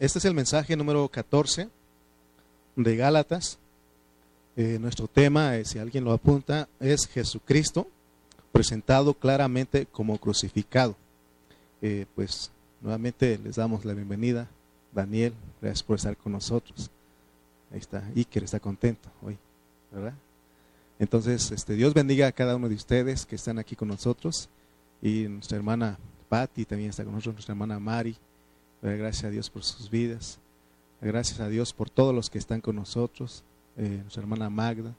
este es el mensaje número 14 de Gálatas. Eh, nuestro tema, eh, si alguien lo apunta, es Jesucristo presentado claramente como crucificado. Eh, pues nuevamente les damos la bienvenida. Daniel, gracias por estar con nosotros. Ahí está, Iker está contento hoy, ¿verdad? Entonces, este, Dios bendiga a cada uno de ustedes que están aquí con nosotros. Y nuestra hermana Patti también está con nosotros, nuestra hermana Mari. Gracias a Dios por sus vidas. Gracias a Dios por todos los que están con nosotros. Eh, nuestra hermana Magda.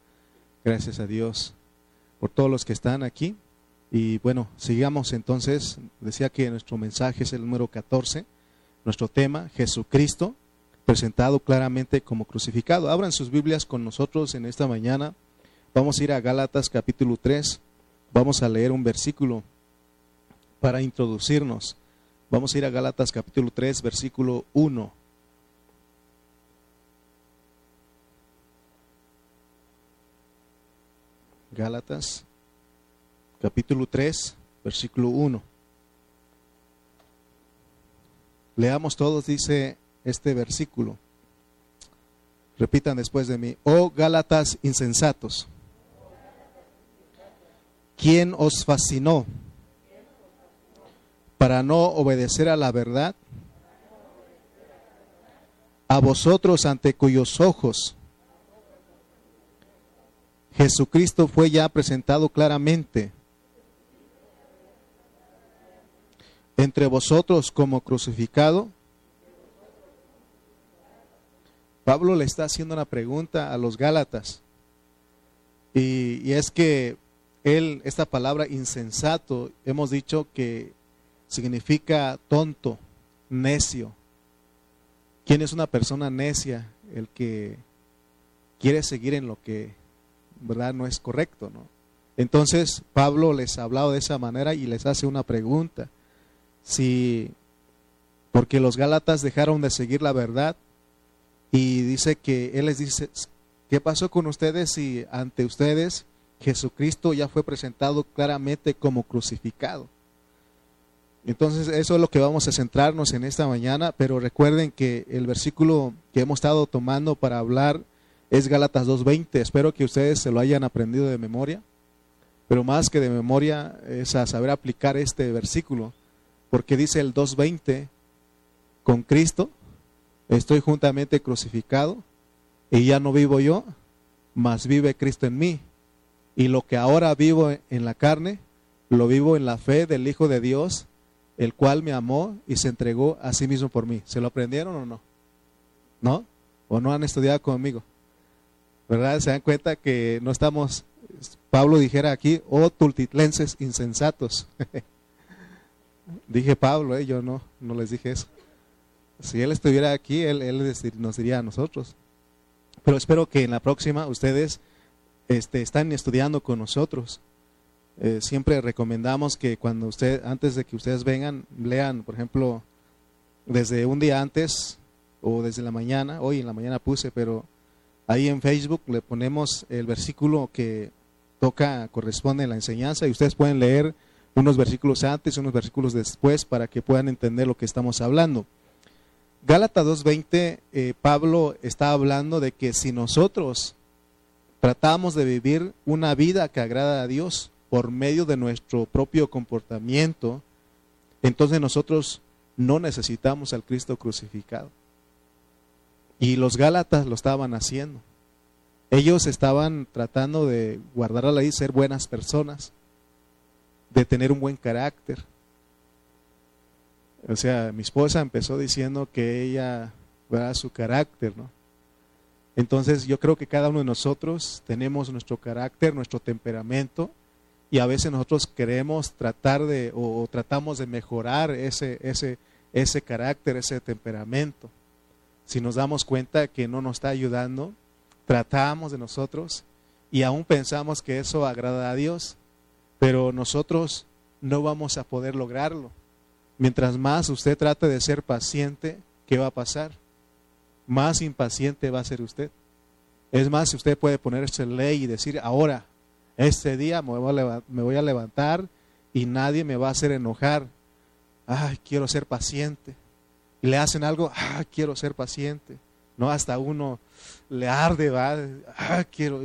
Gracias a Dios por todos los que están aquí. Y bueno, sigamos entonces. Decía que nuestro mensaje es el número 14. Nuestro tema, Jesucristo, presentado claramente como crucificado. Abran sus Biblias con nosotros en esta mañana. Vamos a ir a Gálatas capítulo 3. Vamos a leer un versículo para introducirnos. Vamos a ir a Gálatas capítulo 3, versículo 1. Gálatas capítulo 3, versículo 1. Leamos todos, dice este versículo. Repitan después de mí. Oh Gálatas insensatos. ¿Quién os fascinó para no obedecer a la verdad? A vosotros ante cuyos ojos Jesucristo fue ya presentado claramente entre vosotros como crucificado? Pablo le está haciendo una pregunta a los Gálatas. Y, es que él, esta palabra insensato, hemos dicho que significa tonto, necio. ¿Quién es una persona necia? El que quiere seguir en lo que, ¿verdad? No es correcto, ¿no? Entonces Pablo les ha hablado de esa manera y les hace una pregunta si porque los Gálatas dejaron de seguir la verdad y dice que él les dice, ¿qué pasó con ustedes si ante ustedes Jesucristo ya fue presentado claramente como crucificado? Entonces eso es lo que vamos a centrarnos en esta mañana, pero recuerden que el versículo que hemos estado tomando para hablar es Gálatas 2.20. Espero que ustedes se lo hayan aprendido de memoria, pero más que de memoria es a saber aplicar este versículo porque dice el 2.20, con Cristo estoy juntamente crucificado y ya no vivo yo, mas vive Cristo en mí. Y lo que ahora vivo en la carne, lo vivo en la fe del Hijo de Dios, el cual me amó y se entregó a sí mismo por mí. ¿Se lo aprendieron o no? ¿No? ¿O no han estudiado conmigo? ¿Verdad? Se dan cuenta que no estamos, Pablo dijera aquí, oh tultitlenses insensatos. Dije Pablo, eh, yo no, no les dije eso. Si él estuviera aquí, él, nos diría a nosotros. Pero espero que en la próxima ustedes este, están estudiando con nosotros. Eh, siempre recomendamos que cuando usted, antes de que ustedes vengan, lean, por ejemplo, desde un día antes o desde la mañana, hoy en la mañana puse, pero ahí en Facebook le ponemos el versículo que toca, corresponde a la enseñanza y ustedes pueden leer unos versículos antes, unos versículos después, para que puedan entender lo que estamos hablando. Gálatas 2.20, eh, Pablo está hablando de que si nosotros tratamos de vivir una vida que agrada a Dios por medio de nuestro propio comportamiento, entonces nosotros no necesitamos al Cristo crucificado. Y los Gálatas lo estaban haciendo. Ellos estaban tratando de guardar la ley, ser buenas personas de tener un buen carácter. O sea, mi esposa empezó diciendo que ella, ¿verdad? Su carácter, ¿no? Entonces yo creo que cada uno de nosotros tenemos nuestro carácter, nuestro temperamento, y a veces nosotros queremos tratar de, o, tratamos de mejorar ese, ese, ese carácter, ese temperamento. Si nos damos cuenta que no nos está ayudando, tratamos de nosotros y aún pensamos que eso agrada a Dios, pero nosotros no vamos a poder lograrlo. Mientras más usted trate de ser paciente, ¿qué va a pasar? Más impaciente va a ser usted. Es más, usted puede ponerse ley y decir, ahora, este día me voy, a levantar y nadie me va a hacer enojar. Ay, quiero ser paciente. y le hacen algo, ah, quiero ser paciente. No, hasta uno le arde, va, ah, quiero,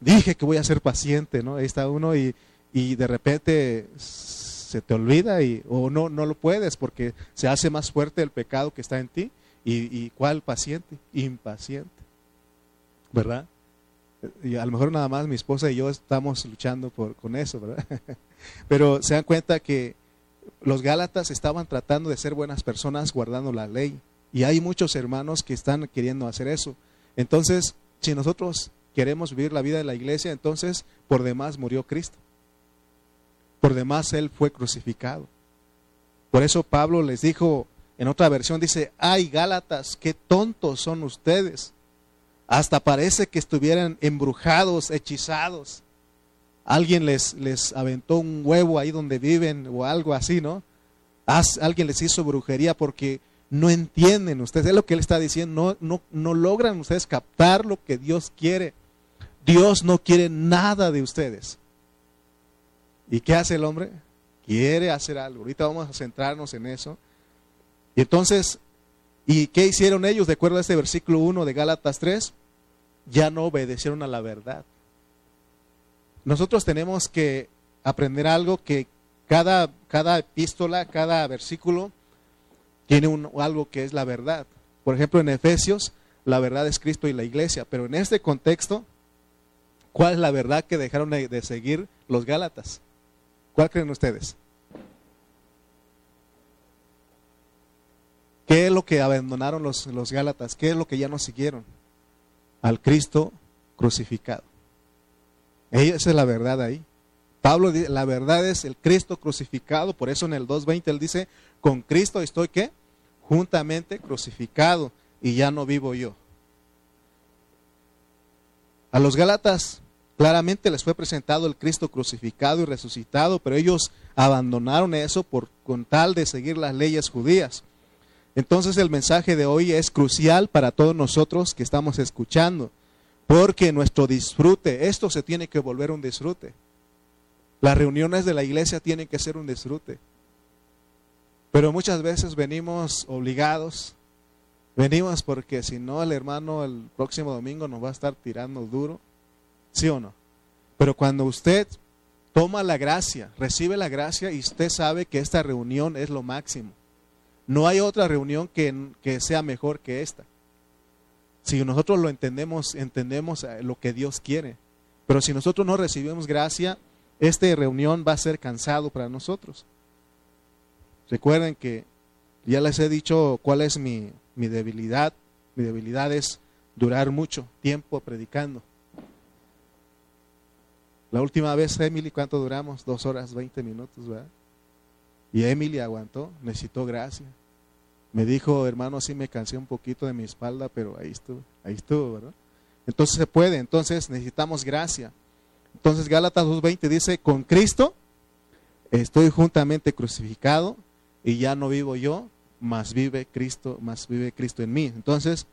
dije que voy a ser paciente, ¿no? Ahí está uno y, y de repente se te olvida y, o no, no lo puedes porque se hace más fuerte el pecado que está en ti. ¿Y, y cuál paciente? Impaciente. ¿Verdad? A lo mejor nada más mi esposa y yo estamos luchando por, con eso. Pero se dan cuenta que los Gálatas estaban tratando de ser buenas personas guardando la ley. Y hay muchos hermanos que están queriendo hacer eso. Entonces, si nosotros queremos vivir la vida de la iglesia, entonces por demás murió Cristo. Por demás Él fue crucificado. Por eso Pablo les dijo, en otra versión dice, ay Gálatas, qué tontos son ustedes. Hasta parece que estuvieran embrujados, hechizados. Alguien les, les aventó un huevo ahí donde viven o algo así, ¿no? alguien les hizo brujería porque no entienden ustedes. Es lo que él está diciendo. No, no, no logran ustedes captar lo que Dios quiere. Dios no quiere nada de ustedes. ¿Y qué hace el hombre? Quiere hacer algo. Ahorita vamos a centrarnos en eso. Y entonces, ¿y qué hicieron ellos de acuerdo a este versículo 1 de Gálatas 3? Ya no obedecieron a la verdad. Nosotros tenemos que aprender algo que cada, cada epístola, cada versículo tiene un, algo que es la verdad. Por ejemplo, en Efesios, la verdad es Cristo y la iglesia. Pero en este contexto, ¿cuál es la verdad que dejaron de seguir los Gálatas? ¿Cuál creen ustedes? ¿Qué es lo que abandonaron los, los Gálatas? ¿Qué es lo que ya no siguieron? Al Cristo crucificado. Esa es la verdad ahí. Pablo dice, la verdad es el Cristo crucificado, por eso en el 2.20 él dice, con Cristo estoy qué? Juntamente crucificado y ya no vivo yo. A los Gálatas claramente les fue presentado el Cristo crucificado y resucitado, pero ellos abandonaron eso por con tal de seguir las leyes judías. Entonces el mensaje de hoy es crucial para todos nosotros que estamos escuchando, porque nuestro disfrute, esto se tiene que volver un disfrute. Las reuniones de la iglesia tienen que ser un disfrute. Pero muchas veces venimos obligados, venimos porque si no el hermano el próximo domingo nos va a estar tirando duro, ¿sí o no? Pero cuando usted toma la gracia, recibe la gracia y usted sabe que esta reunión es lo máximo no hay otra reunión que, sea mejor que esta. Si nosotros lo entendemos, entendemos eh, lo que Dios quiere. Pero si nosotros no recibimos gracia, esta reunión va a ser cansado para nosotros. Recuerden que ya les he dicho cuál es mi, mi debilidad. Mi debilidad es durar mucho tiempo predicando. La última vez, Emily, ¿cuánto duramos? Dos horas, veinte minutos, ¿verdad? Y Emily aguantó, necesitó gracia. Me dijo, hermano, sí me cansé un poquito de mi espalda, pero ahí estuvo, ahí estuvo, ¿verdad? Entonces se puede, entonces necesitamos gracia. Entonces Gálatas 2.20 dice, con Cristo estoy juntamente crucificado y ya no vivo yo, más vive Cristo, más vive Cristo en mí. Entonces,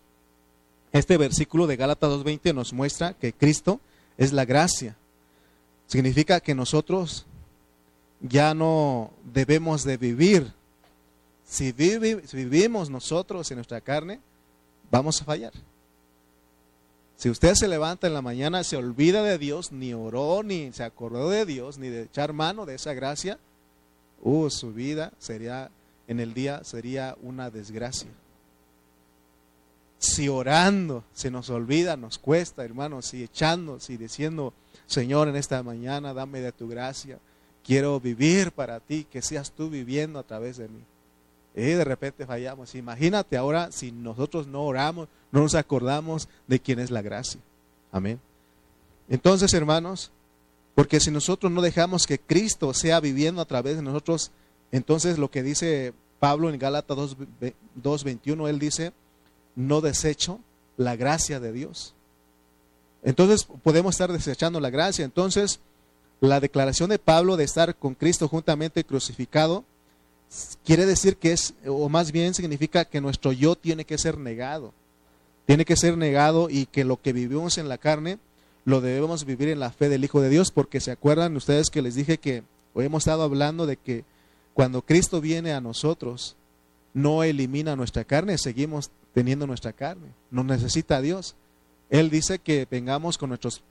este versículo de Gálatas 2.20 nos muestra que Cristo es la gracia. Significa que nosotros ya no debemos de vivir. Si, vivimos nosotros en nuestra carne, vamos a fallar. Si usted se levanta en la mañana, se olvida de Dios, ni oró, ni se acordó de Dios, ni de echar mano de esa gracia, uh, su vida sería, en el día sería una desgracia. Si orando se nos olvida, nos cuesta, hermanos, si echando, si diciendo, Señor, en esta mañana dame de tu gracia, quiero vivir para ti, que seas tú viviendo a través de mí. Y de repente fallamos. Imagínate ahora si nosotros no oramos, no nos acordamos de quién es la gracia. Amén. Entonces, hermanos, porque si nosotros no dejamos que Cristo sea viviendo a través de nosotros, entonces lo que dice Pablo en Gálatas 2.21, él dice, no desecho la gracia de Dios. Entonces podemos estar desechando la gracia. Entonces, la declaración de Pablo de estar con Cristo juntamente crucificado quiere decir que es, o más bien significa que nuestro yo tiene que ser negado. Tiene que ser negado y que lo que vivimos en la carne lo debemos vivir en la fe del Hijo de Dios, porque se acuerdan ustedes que les dije que hoy hemos estado hablando de que cuando Cristo viene a nosotros, no elimina nuestra carne, seguimos teniendo nuestra carne. Nos necesita Dios. Él dice que vengamos con nuestros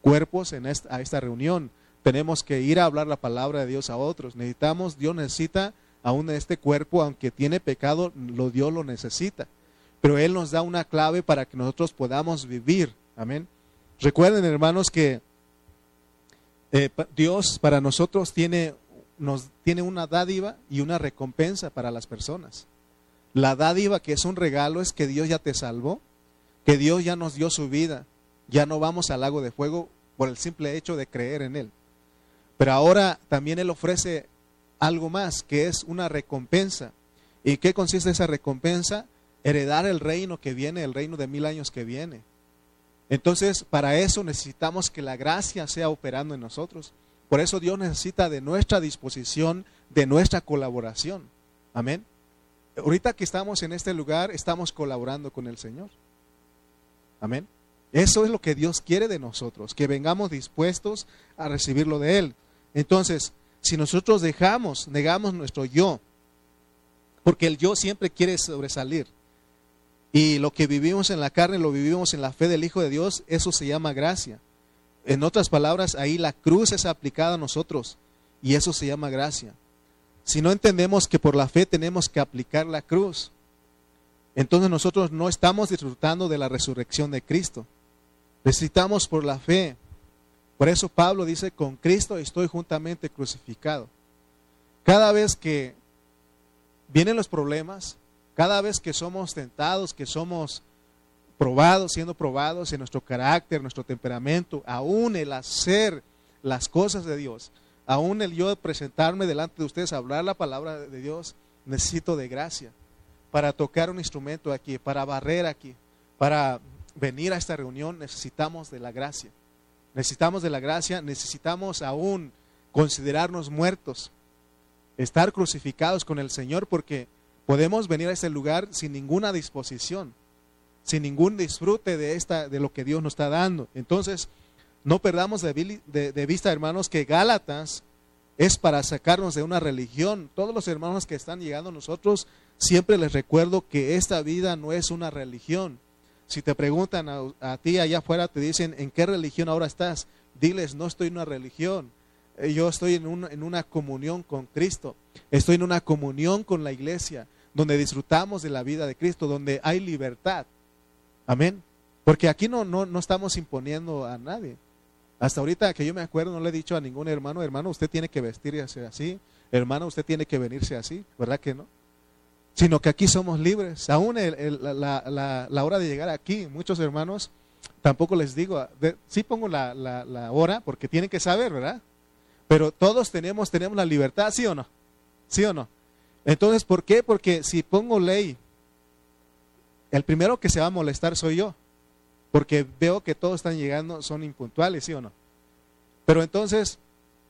cuerpos en esta, a esta reunión. Tenemos que ir a hablar la palabra de Dios a otros. Necesitamos, Dios necesita aún este cuerpo, aunque tiene pecado, lo Dios lo necesita. Pero Él nos da una clave para que nosotros podamos vivir. Amén. Recuerden, hermanos, que eh, Dios para nosotros tiene, nos, tiene una dádiva y una recompensa para las personas. La dádiva, que es un regalo, es que Dios ya te salvó, que Dios ya nos dio su vida. Ya no vamos al lago de fuego por el simple hecho de creer en Él. Pero ahora también Él ofrece algo más, que es una recompensa. ¿Y qué consiste esa recompensa? Heredar el reino que viene, el reino de mil años que viene. Entonces, para eso necesitamos que la gracia sea operando en nosotros. Por eso Dios necesita de nuestra disposición, de nuestra colaboración. Amén. Ahorita que estamos en este lugar, estamos colaborando con el Señor. Amén. Eso es lo que Dios quiere de nosotros, que vengamos dispuestos a recibirlo de Él. Entonces, si nosotros dejamos, negamos nuestro yo, porque el yo siempre quiere sobresalir, y lo que vivimos en la carne lo vivimos en la fe del Hijo de Dios, eso se llama gracia. En otras palabras, ahí la cruz es aplicada a nosotros y eso se llama gracia. Si no entendemos que por la fe tenemos que aplicar la cruz, entonces nosotros no estamos disfrutando de la resurrección de Cristo. Necesitamos por la fe. Por eso Pablo dice, con Cristo estoy juntamente crucificado. Cada vez que vienen los problemas, cada vez que somos tentados, que somos probados, siendo probados en nuestro carácter, nuestro temperamento, aún el hacer las cosas de Dios, aún el yo presentarme delante de ustedes, hablar la palabra de Dios, necesito de gracia para tocar un instrumento aquí, para barrer aquí, para venir a esta reunión, necesitamos de la gracia. Necesitamos de la gracia, necesitamos aún considerarnos muertos, estar crucificados con el Señor porque Podemos venir a este lugar sin ninguna disposición, sin ningún disfrute de, esta, de lo que Dios nos está dando. Entonces, no perdamos de, de, vista, hermanos, que Gálatas es para sacarnos de una religión. Todos los hermanos que están llegando a nosotros, siempre les recuerdo que esta vida no es una religión. Si te preguntan a, ti allá afuera, te dicen, ¿en qué religión ahora estás? Diles, no estoy en una religión. Eh, yo estoy en, en una comunión con Cristo. Estoy en una comunión con la iglesia donde disfrutamos de la vida de Cristo, donde hay libertad. Amén. Porque aquí no, no, no estamos imponiendo a nadie. Hasta ahorita que yo me acuerdo, no le he dicho a ningún hermano, hermano, usted tiene que vestirse así, hermano, usted tiene que venirse así, ¿verdad que no? Sino que aquí somos libres. Aún la, hora de llegar aquí, muchos hermanos, tampoco les digo, sí pongo la, la, hora porque tienen que saber, ¿verdad? Pero todos tenemos, tenemos la libertad, ¿sí o no? ¿Sí o no? Entonces, ¿por qué? Porque si pongo ley, el primero que se va a molestar soy yo, porque veo que todos están llegando, son impuntuales, ¿sí o no? Pero entonces,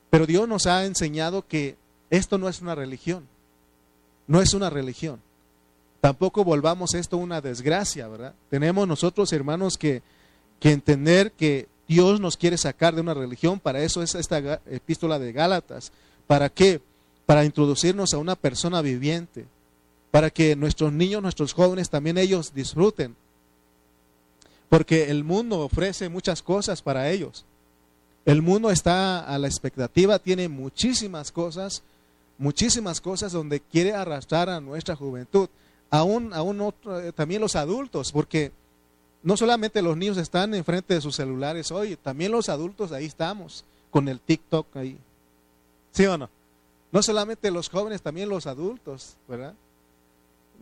pero Dios nos ha enseñado que esto no es una religión, no es una religión. Tampoco volvamos esto una desgracia, ¿verdad? Tenemos nosotros, hermanos, que, que entender que Dios nos quiere sacar de una religión, para eso es esta epístola de Gálatas. ¿Para qué? para introducirnos a una persona viviente, para que nuestros niños, nuestros jóvenes, también ellos disfruten. Porque el mundo ofrece muchas cosas para ellos. El mundo está a la expectativa, tiene muchísimas cosas, muchísimas cosas donde quiere arrastrar a nuestra juventud. Aún, aún otro, eh, también los adultos, porque no solamente los niños están enfrente de sus celulares hoy, también los adultos ahí estamos, con el TikTok ahí. ¿Sí o no? No solamente los jóvenes, también los adultos, ¿verdad?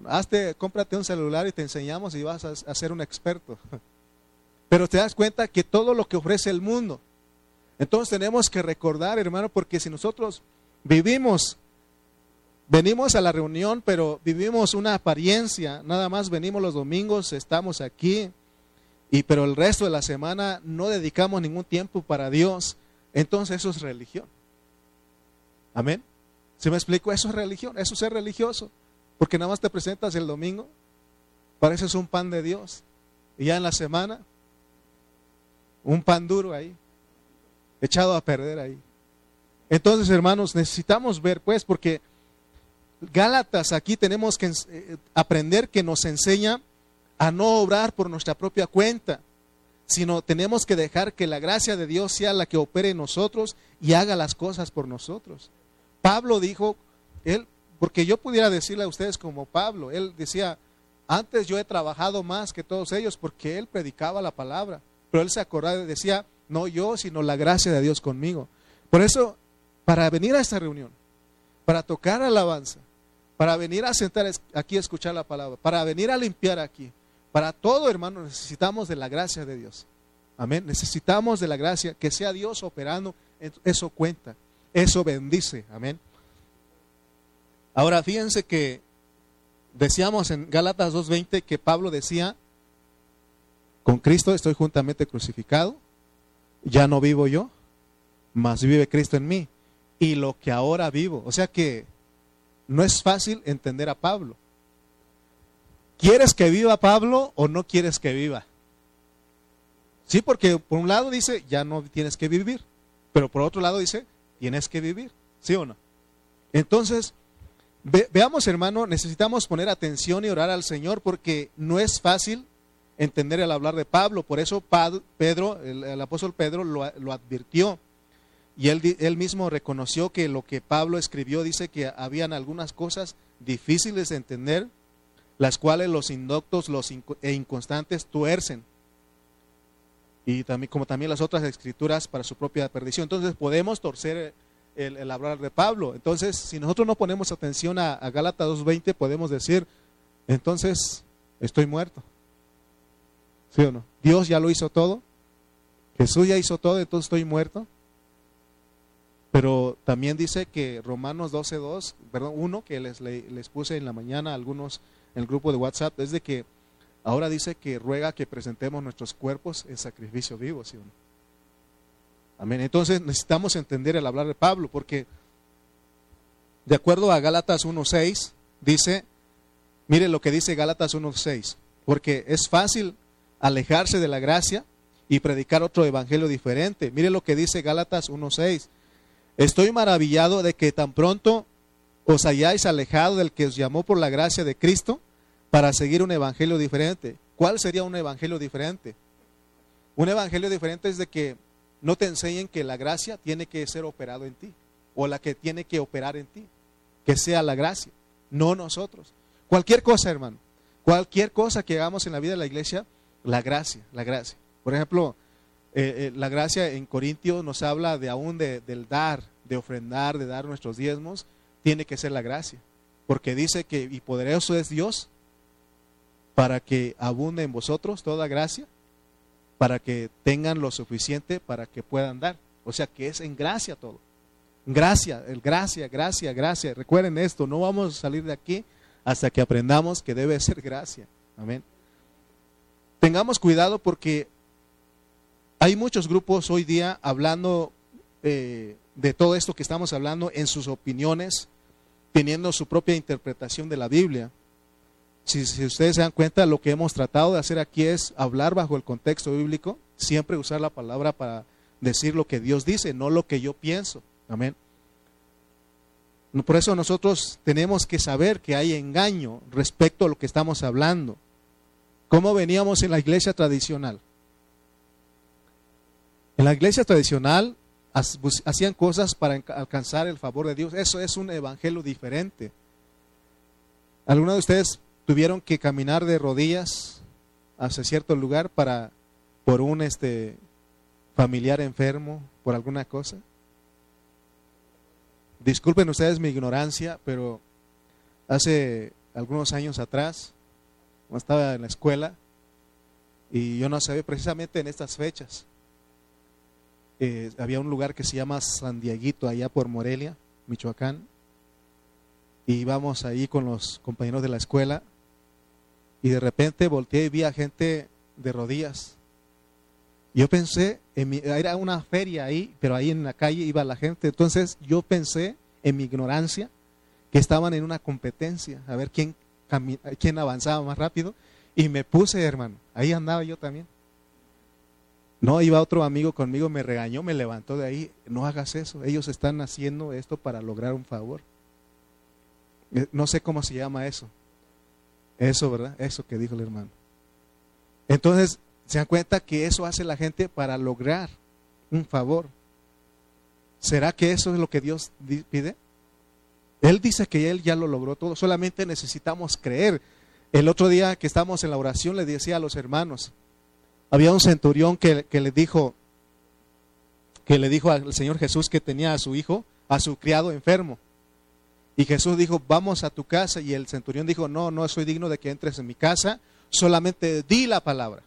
Hazte, cómprate un celular y te enseñamos y vas a, ser un experto. Pero te das cuenta que todo lo que ofrece el mundo. Entonces tenemos que recordar, hermano, porque si nosotros vivimos, venimos a la reunión, pero vivimos una apariencia, nada más venimos los domingos, estamos aquí, y pero el resto de la semana no dedicamos ningún tiempo para Dios, entonces eso es religión. Amén. ¿Se me explico? Eso es religión, eso es ser religioso. Porque nada más te presentas el domingo, pareces un pan de Dios. Y ya en la semana, un pan duro ahí, echado a perder ahí. Entonces, hermanos, necesitamos ver, pues, porque Gálatas aquí tenemos que eh, aprender que nos enseña a no obrar por nuestra propia cuenta, sino tenemos que dejar que la gracia de Dios sea la que opere en nosotros y haga las cosas por nosotros. Pablo dijo, él, porque yo pudiera decirle a ustedes como Pablo, él decía, antes yo he trabajado más que todos ellos porque él predicaba la palabra, pero él se acordaba y decía, no yo, sino la gracia de Dios conmigo. Por eso, para venir a esta reunión, para tocar alabanza, para venir a sentar aquí a escuchar la palabra, para venir a limpiar aquí, para todo hermano necesitamos de la gracia de Dios. Amén. Necesitamos de la gracia, que sea Dios operando, eso cuenta, eso bendice. Amén. Ahora fíjense que decíamos en Gálatas 2.20 que Pablo decía, con Cristo estoy juntamente crucificado, ya no vivo yo, mas vive Cristo en mí. Y lo que ahora vivo, o sea que no es fácil entender a Pablo. ¿Quieres que viva Pablo o no quieres que viva? Sí, porque por un lado dice, ya no tienes que vivir, pero por otro lado dice, tienes que vivir, ¿sí o no? Entonces, veamos hermano, necesitamos poner atención y orar al Señor porque no es fácil entender el hablar de Pablo, por eso Pedro, el, apóstol Pedro lo, lo advirtió. Y él, mismo reconoció que lo que Pablo escribió dice que habían algunas cosas difíciles de entender, las cuales los indoctos los e inconstantes tuercen. Y también, como también las otras escrituras para su propia perdición. Entonces podemos torcer el, hablar de Pablo. Entonces, si nosotros no ponemos atención a, a Gálatas 2.20, podemos decir, entonces estoy muerto. ¿Sí o no? Dios ya lo hizo todo. Jesús ya hizo todo, entonces estoy muerto. Pero también dice que Romanos 12.2, perdón, uno que les, les puse en la mañana a algunos en el grupo de WhatsApp, es de que ahora dice que ruega que presentemos nuestros cuerpos en sacrificio vivo, ¿sí? Amén. Entonces necesitamos entender el hablar de Pablo, porque de acuerdo a Gálatas 1.6, dice, mire lo que dice Gálatas 1.6, porque es fácil alejarse de la gracia y predicar otro evangelio diferente. Mire lo que dice Gálatas 1.6. Estoy maravillado de que tan pronto os hayáis alejado del que os llamó por la gracia de Cristo para seguir un evangelio diferente. ¿Cuál sería un evangelio diferente? Un evangelio diferente es de que no te enseñen que la gracia tiene que ser operado en ti o la que tiene que operar en ti, que sea la gracia, no nosotros. Cualquier cosa, hermano, cualquier cosa que hagamos en la vida de la iglesia, la gracia, la gracia. Por ejemplo, eh, eh, la gracia en Corintios nos habla de aún de, del dar, de ofrendar, de dar nuestros diezmos, tiene que ser la gracia. Porque dice que y poderoso es Dios para que abunde en vosotros toda gracia, para que tengan lo suficiente para que puedan dar. O sea que es en gracia todo. Gracia, el gracia, gracia, gracia. Recuerden esto, no vamos a salir de aquí hasta que aprendamos que debe ser gracia. Amén tengamos cuidado porque hay muchos grupos hoy día hablando eh, de todo esto que estamos hablando en sus opiniones, teniendo su propia interpretación de la Biblia. Si, ustedes se dan cuenta, lo que hemos tratado de hacer aquí es hablar bajo el contexto bíblico, siempre usar la palabra para decir lo que Dios dice, no lo que yo pienso. Amén. Por eso nosotros tenemos que saber que hay engaño respecto a lo que estamos hablando. ¿Cómo veníamos en la iglesia tradicional? En la iglesia tradicional hacían cosas para alcanzar el favor de Dios. Eso es un evangelio diferente. ¿Algunos de ustedes tuvieron que caminar de rodillas hacia cierto lugar para por un este familiar enfermo, por alguna cosa? Disculpen ustedes mi ignorancia, pero hace algunos años atrás estaba en la escuela y yo no sabía precisamente en estas fechas. Eh, había un lugar que se llama San Dieguito, allá por Morelia, Michoacán, y íbamos ahí con los compañeros de la escuela y de repente volteé y vi a gente de rodillas. Yo pensé, en mi, era una feria ahí, pero ahí en la calle iba la gente. Entonces yo pensé, en mi ignorancia, que estaban en una competencia, a ver quién quién avanzaba más rápido. Y me puse, hermano. Ahí andaba yo también. No, iba otro amigo conmigo, me regañó, me levantó de ahí. No hagas eso. Ellos están haciendo esto para lograr un favor. Eh, no sé cómo se llama eso. Eso, ¿verdad? Eso que dijo el hermano. Entonces, se dan cuenta que eso hace la gente para lograr un favor. ¿Será que eso es lo que Dios pide? Él dice que Él ya lo logró todo, solamente necesitamos creer. El otro día que estábamos en la oración le decía a los hermanos, había un centurión que, le dijo, que le dijo al Señor Jesús que tenía a su hijo, a su criado enfermo. Y Jesús dijo, vamos a tu casa. Y el centurión dijo, no, no soy digno de que entres en mi casa, solamente di la palabra.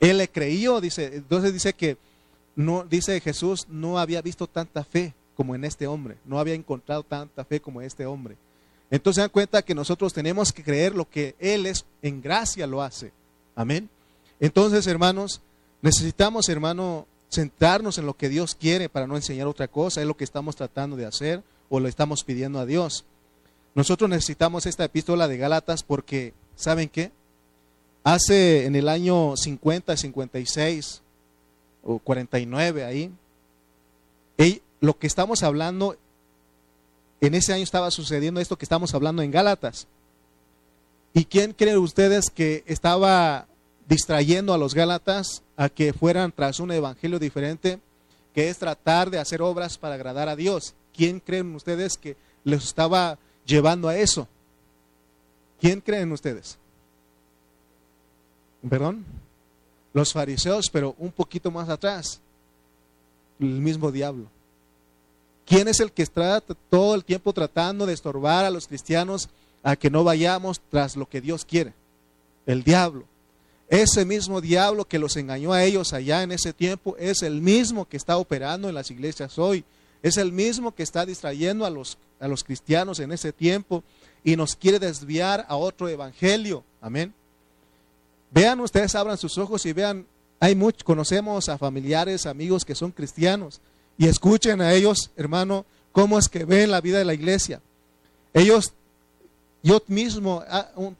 Él le creyó, dice, entonces dice que no, dice Jesús, no había visto tanta fe como en este hombre, no había encontrado tanta fe como este hombre. Entonces se dan cuenta que nosotros tenemos que creer lo que Él es, en gracia lo hace. Amén. Entonces, hermanos, necesitamos, hermano, centrarnos en lo que Dios quiere para no enseñar otra cosa, es lo que estamos tratando de hacer o lo estamos pidiendo a Dios. Nosotros necesitamos esta epístola de Gálatas porque, ¿saben qué? Hace en el año 50, 56 o 49 ahí, lo que estamos hablando, en ese año estaba sucediendo esto que estamos hablando en Gálatas. ¿Y quién creen ustedes que estaba distrayendo a los Gálatas a que fueran tras un evangelio diferente, que es tratar de hacer obras para agradar a Dios? ¿Quién creen ustedes que les estaba llevando a eso? ¿Quién creen ustedes? ¿Perdón? Los fariseos, pero un poquito más atrás, el mismo diablo. ¿Quién es el que está todo el tiempo tratando de estorbar a los cristianos a que no vayamos tras lo que Dios quiere? El diablo. Ese mismo diablo que los engañó a ellos allá en ese tiempo es el mismo que está operando en las iglesias hoy. Es el mismo que está distrayendo a los, a los cristianos en ese tiempo y nos quiere desviar a otro evangelio. Amén. Vean ustedes, abran sus ojos y vean, hay muchos, conocemos a familiares, amigos que son cristianos y escuchen a ellos, hermano, cómo es que ven la vida de la iglesia. Ellos, yo mismo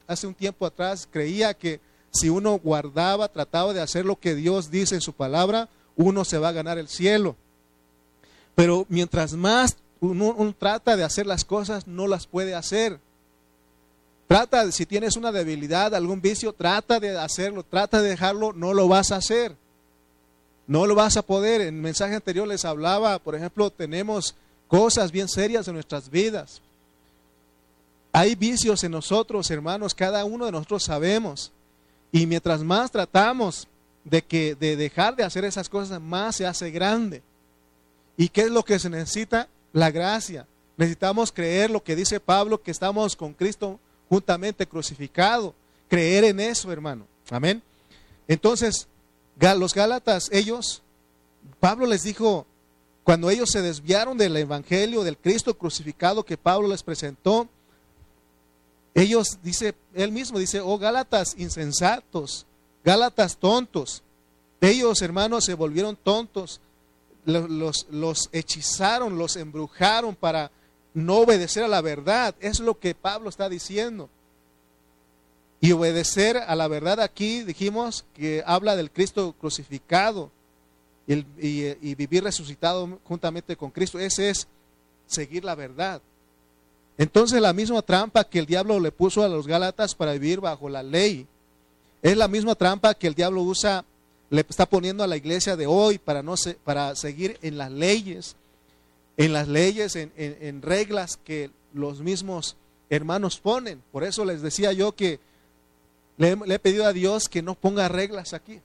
hace un tiempo atrás creía que si uno guardaba, trataba de hacer lo que Dios dice en su palabra, uno se va a ganar el cielo. Pero mientras más uno, trata de hacer las cosas, no las puede hacer. Trata, si tienes una debilidad, algún vicio, trata de hacerlo, trata de dejarlo, no lo vas a hacer. No lo vas a poder. En el mensaje anterior les hablaba, por ejemplo, tenemos cosas bien serias en nuestras vidas. Hay vicios en nosotros, hermanos, cada uno de nosotros sabemos. Y mientras más tratamos de que de dejar de hacer esas cosas, más se hace grande. ¿Y qué es lo que se necesita? La gracia. Necesitamos creer lo que dice Pablo, que estamos con Cristo juntamente crucificado. Creer en eso, hermano. Amén. Entonces, los Gálatas, ellos, Pablo les dijo, cuando ellos se desviaron del Evangelio, del Cristo crucificado que Pablo les presentó, ellos, dice, él mismo dice, oh Gálatas insensatos, Gálatas tontos. Ellos, hermanos, se volvieron tontos, los, los, hechizaron, los embrujaron para no obedecer a la verdad. Es lo que Pablo está diciendo. Y obedecer a la verdad aquí, dijimos que habla del Cristo crucificado y, vivir resucitado juntamente con Cristo. Ese es seguir la verdad. Entonces la misma trampa que el diablo le puso a los Gálatas para vivir bajo la ley, es la misma trampa que el diablo usa, le está poniendo a la iglesia de hoy para, no para seguir en las leyes, en las leyes, en, reglas que los mismos hermanos ponen. Por eso les decía yo que le, he pedido a Dios que no ponga reglas aquí.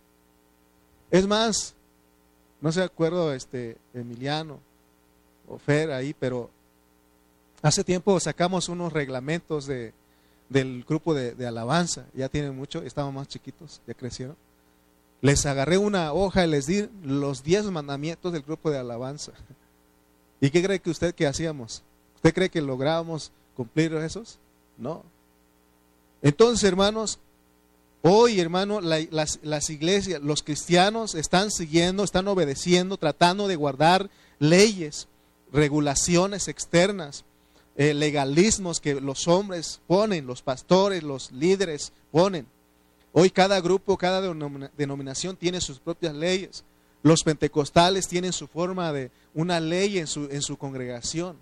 Es más, no se acuerdo este Emiliano o Fer ahí, pero hace tiempo sacamos unos reglamentos de, del grupo de, alabanza. Ya tienen mucho, estaban más chiquitos, ya crecieron. Les agarré una hoja y les di los diez mandamientos del grupo de alabanza. ¿Y qué cree que usted que hacíamos? ¿Usted cree que lográbamos cumplir esos? No. Entonces, hermanos, Hoy, hermano, las, iglesias, los cristianos están siguiendo, están obedeciendo, tratando de guardar leyes, regulaciones externas, eh, legalismos que los hombres ponen, los pastores, los líderes ponen. Hoy cada grupo, cada denominación tiene sus propias leyes. Los pentecostales tienen su forma de una ley en su, en su congregación.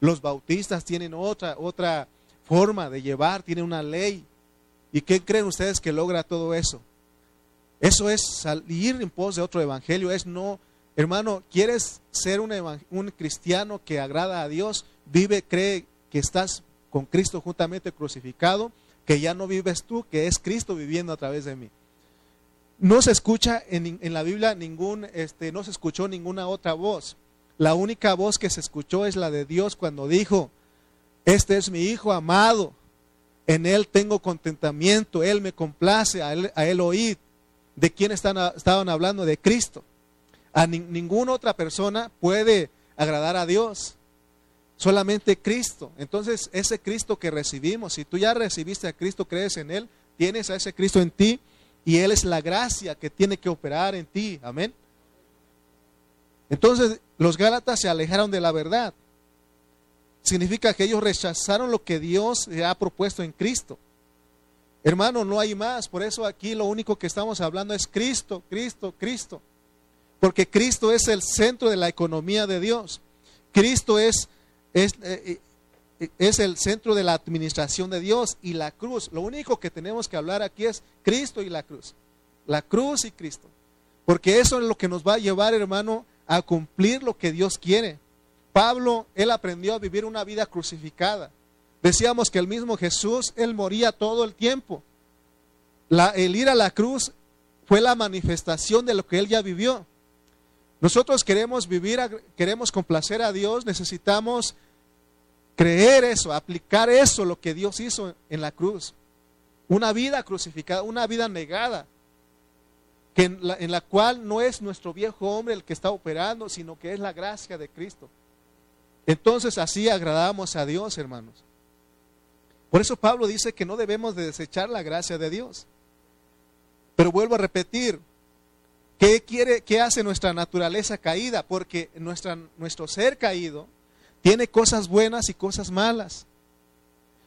Los bautistas tienen otra, otra forma de llevar, tienen una ley. ¿Y qué creen ustedes que logra todo eso? Eso es salir en pos de otro evangelio, es no, hermano, ¿quieres ser un, un cristiano que agrada a Dios? Vive, cree que estás con Cristo juntamente crucificado, que ya no vives tú, que es Cristo viviendo a través de mí. No se escucha en, la Biblia ningún, este, no se escuchó ninguna otra voz. La única voz que se escuchó es la de Dios cuando dijo, este es mi Hijo amado, en Él tengo contentamiento, Él me complace, a Él, a él oíd. ¿De quién están, estaban hablando? De Cristo. A ninguna otra persona puede agradar a Dios, solamente Cristo. Entonces, ese Cristo que recibimos, si tú ya recibiste a Cristo, crees en Él, tienes a ese Cristo en ti y Él es la gracia que tiene que operar en ti. Amén. Entonces, los Gálatas se alejaron de la verdad. Significa que ellos rechazaron lo que Dios ha propuesto en Cristo. Hermano, no hay más. Por eso aquí lo único que estamos hablando es Cristo, Cristo, Cristo. Porque Cristo es el centro de la economía de Dios. Cristo es, es, eh, eh, es, el centro de la administración de Dios y la cruz. Lo único que tenemos que hablar aquí es Cristo y la cruz. La cruz y Cristo. Porque eso es lo que nos va a llevar, hermano, a cumplir lo que Dios quiere. Pablo, él aprendió a vivir una vida crucificada. Decíamos que el mismo Jesús, él moría todo el tiempo. La, el ir a la cruz fue la manifestación de lo que él ya vivió. Nosotros queremos vivir, queremos complacer a Dios, necesitamos creer eso, aplicar eso, lo que Dios hizo en la cruz. Una vida crucificada, una vida negada que en, la, cual no es nuestro viejo hombre el que está operando, sino que es la gracia de Cristo. Entonces así agradamos a Dios, hermanos. Por eso Pablo dice que no debemos de desechar la gracia de Dios. Pero vuelvo a repetir, ¿qué quiere, qué hace nuestra naturaleza caída? Porque nuestra, nuestro ser caído tiene cosas buenas y cosas malas.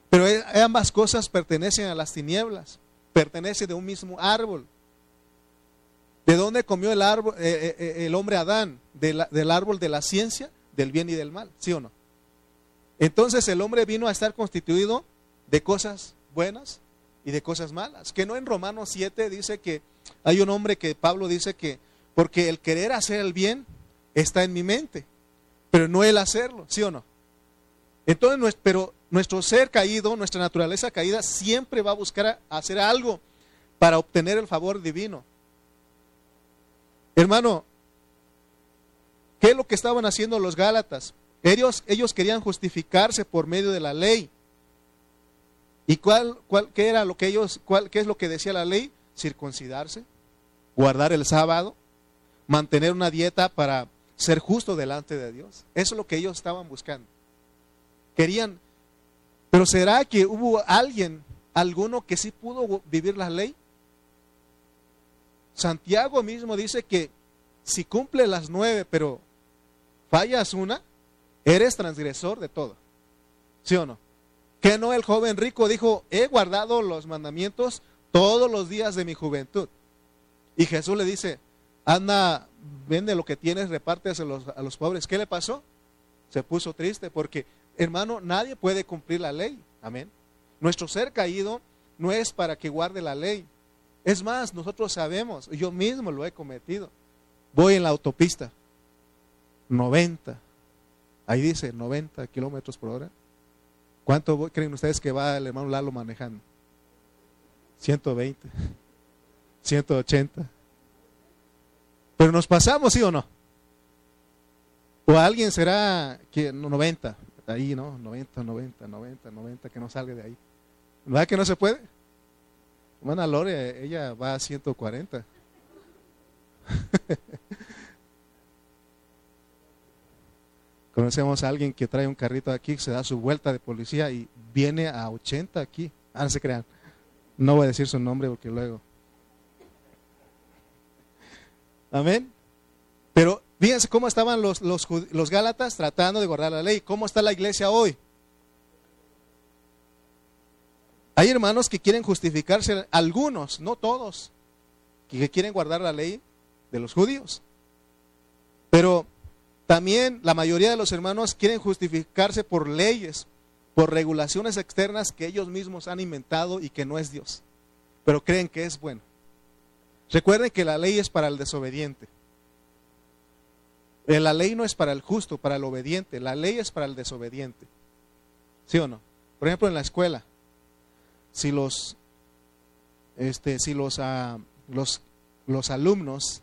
Pero e, ambas cosas pertenecen a las tinieblas, pertenecen de un mismo árbol. ¿De dónde comió el, árbol, eh, eh, eh, el hombre Adán? del árbol de la ciencia, del bien y del mal, ¿sí o no? Entonces el hombre vino a estar constituido de cosas buenas y de cosas malas. Que no en Romanos 7 dice que hay un hombre que Pablo dice que porque el querer hacer el bien está en mi mente, pero no el hacerlo, ¿sí o no? Entonces, pero nuestro ser caído, nuestra naturaleza caída, siempre va a buscar hacer algo para obtener el favor divino. Hermano, ¿qué es lo que estaban haciendo los Gálatas? Ellos, ellos querían justificarse por medio de la ley. ¿Y cuál, cuál, qué era lo que ellos, cuál, qué es lo que decía la ley? Circuncidarse, guardar el sábado, mantener una dieta para ser justo delante de Dios. Eso es lo que ellos estaban buscando. Querían, pero ¿será que hubo alguien, alguno que sí pudo vivir la ley? Santiago mismo dice que si cumple las nueve, pero fallas una, eres transgresor de todo. ¿Sí o no? Que no el joven rico dijo, he guardado los mandamientos todos los días de mi juventud. Y Jesús le dice, anda, vende lo que tienes, repártese a los, a los pobres. ¿Qué le pasó? Se puso triste porque, hermano, nadie puede cumplir la ley. Amén. Nuestro ser caído no es para que guarde la ley, es más, nosotros sabemos, yo mismo lo he cometido. Voy en la autopista, 90, ahí dice 90 kilómetros por hora. ¿Cuánto creen ustedes que va el hermano Lalo manejando? 120, 180. Pero nos pasamos, ¿sí o no? O alguien será que 90, ahí, ¿no? 90, 90, 90, 90, que no salga de ahí. ¿Verdad que no se puede? Hermana Lore, ella va a 140. Conocemos a alguien que trae un carrito aquí, se da su vuelta de policía y viene a 80 aquí. Ah, no se crean. No voy a decir su nombre porque luego. Amén. Pero fíjense cómo estaban los, los, los Gálatas tratando de guardar la ley. ¿Cómo está la iglesia hoy? Hay hermanos que quieren justificarse, algunos, no todos, que quieren guardar la ley de los judíos. Pero También la mayoría de los hermanos quieren justificarse por leyes, por regulaciones externas que ellos mismos han inventado y que no es Dios, pero creen que es bueno. Recuerden que la ley es para el desobediente. Eh, la ley no es para el justo, para el obediente. La ley es para el desobediente. ¿Sí o no? Por ejemplo, en la escuela, si los, este, si los, ah, los, los alumnos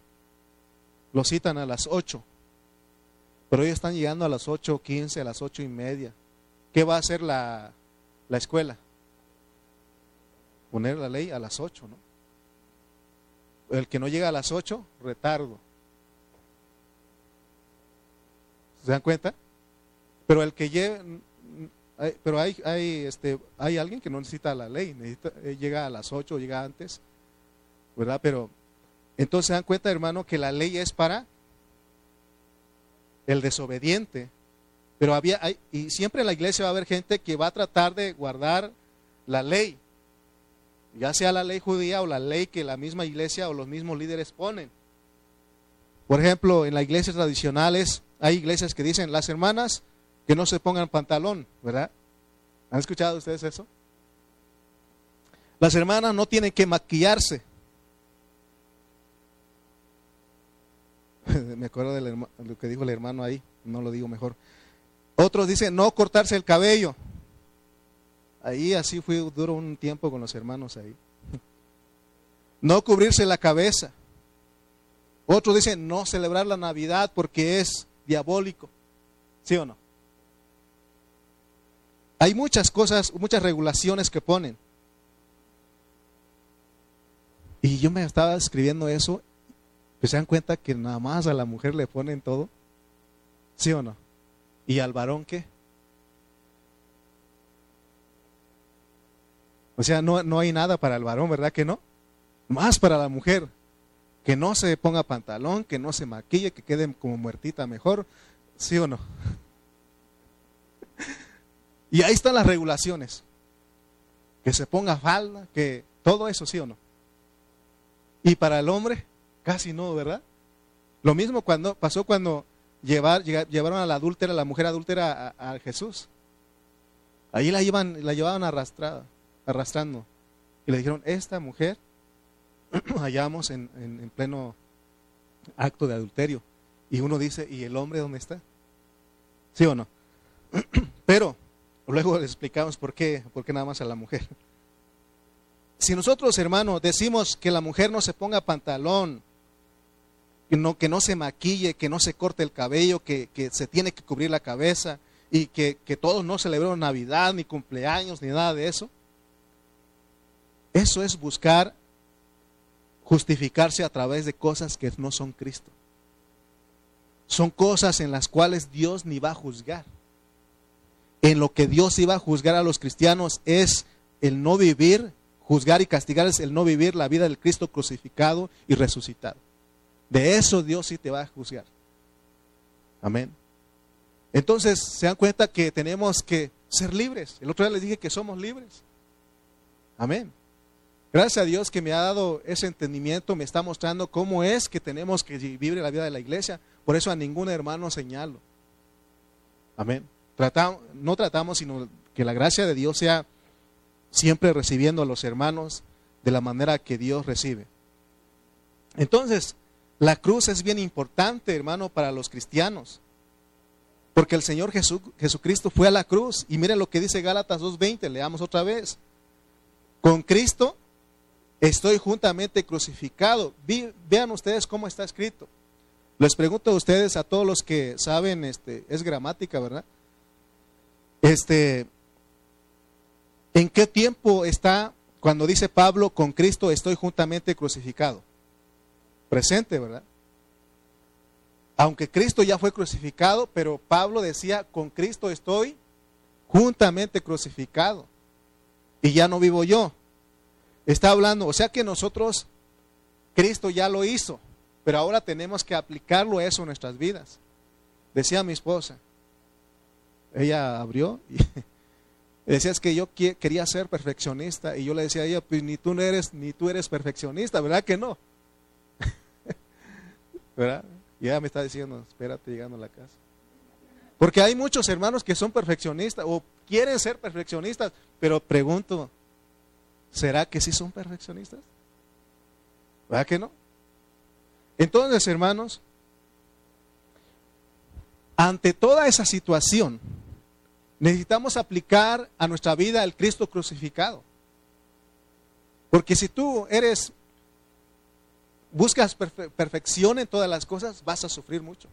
los citan a las 8, pero ellos están llegando a las 8.15, a las ocho y media, ¿qué va a hacer la, la escuela? Poner la ley a las 8, ¿no? El que no llega a las 8, retardo. ¿Se dan cuenta? Pero el que lleve, pero hay, hay, este, hay alguien que no necesita la ley, necesita, eh, llega a las 8, llega antes, ¿verdad? Pero entonces se dan cuenta, hermano, que la ley es para el desobediente. Pero había, hay, y siempre en la iglesia va a haber gente que va a tratar de guardar la ley, ya sea la ley judía o la ley que la misma iglesia o los mismos líderes ponen. Por ejemplo, en las iglesias tradicionales hay iglesias que dicen, las hermanas que no se pongan pantalón, ¿verdad? ¿Han escuchado ustedes eso? Las hermanas no tienen que maquillarse. Me acuerdo de lo que dijo el hermano ahí, no lo digo mejor. Otros dicen no cortarse el cabello. Ahí así fui duro un tiempo con los hermanos ahí. No cubrirse la cabeza. Otros dicen no celebrar la Navidad porque es diabólico. ¿Sí o no? Hay muchas cosas, muchas regulaciones que ponen. Y yo me estaba escribiendo eso, pues se dan cuenta que nada más a la mujer le ponen todo. ¿Sí o no? ¿Y al varón qué? O sea, no, no hay nada para el varón, ¿verdad que no? Más para la mujer. Que no se ponga pantalón, que no se maquille, que quede como muertita mejor. ¿Sí o no? Y ahí están las regulaciones. Que se ponga falda, que todo eso, ¿sí o no? Y para el hombre, casi no, ¿verdad? Lo mismo cuando pasó cuando llevar, llevaron a la adúltera, a la mujer adúltera a, Jesús. Ahí la, llevan, la llevaban arrastrada, arrastrando. Y le dijeron, esta mujer hallamos en, en pleno acto de adulterio. Y uno dice, ¿y el hombre dónde está? ¿Sí o no? Pero Luego les explicamos por qué, por qué nada más a la mujer. Si nosotros, hermanos, decimos que la mujer no se ponga pantalón, que no, que no se maquille, que no se corte el cabello, que, se tiene que cubrir la cabeza y que, que todos no celebramos Navidad, ni cumpleaños, ni nada de eso, eso es buscar justificarse a través de cosas que no son Cristo. Son cosas en las cuales Dios ni va a juzgar en lo que Dios iba a juzgar a los cristianos es el no vivir, juzgar y castigar es el no vivir la vida del Cristo crucificado y resucitado. De eso Dios sí te va a juzgar. Amén. Entonces se dan cuenta que tenemos que ser libres. El otro día les dije que somos libres. Amén. Gracias a Dios que me ha dado ese entendimiento, me está mostrando cómo es que tenemos que vivir la vida de la iglesia. Por eso a ningún hermano señalo. Amén no tratamos, sino que la gracia de Dios sea siempre recibiendo a los hermanos de la manera que Dios recibe. Entonces, la cruz es bien importante, hermano, para los cristianos. Porque el Señor Jesucristo fue a la cruz. Y miren lo que dice Gálatas 2.20, leamos otra vez. Con Cristo estoy juntamente crucificado. vean ustedes cómo está escrito. Les pregunto a ustedes, a todos los que saben, este, es gramática, ¿verdad? Este, ¿En qué tiempo está cuando dice Pablo, con Cristo estoy juntamente crucificado? Presente, ¿verdad? Aunque Cristo ya fue crucificado, pero Pablo decía, con Cristo estoy juntamente crucificado. Y ya no vivo yo. Está hablando, o sea que nosotros, Cristo ya lo hizo, pero ahora tenemos que aplicarlo eso en nuestras vidas. Decía mi esposa, ella abrió y decía es que yo quería ser perfeccionista y yo le decía a ella, pues ni tú eres, ni tú eres perfeccionista, ¿verdad que no? ¿Verdad? Y ella me está diciendo, espérate llegando a la casa. Porque hay muchos hermanos que son perfeccionistas o quieren ser perfeccionistas, pero pregunto, ¿será que sí son perfeccionistas? ¿Verdad que no? Entonces, hermanos, ante toda esa situación, necesitamos aplicar a nuestra vida el Cristo crucificado. Porque si tú eres, buscas perfección en todas las cosas, vas a sufrir mucho.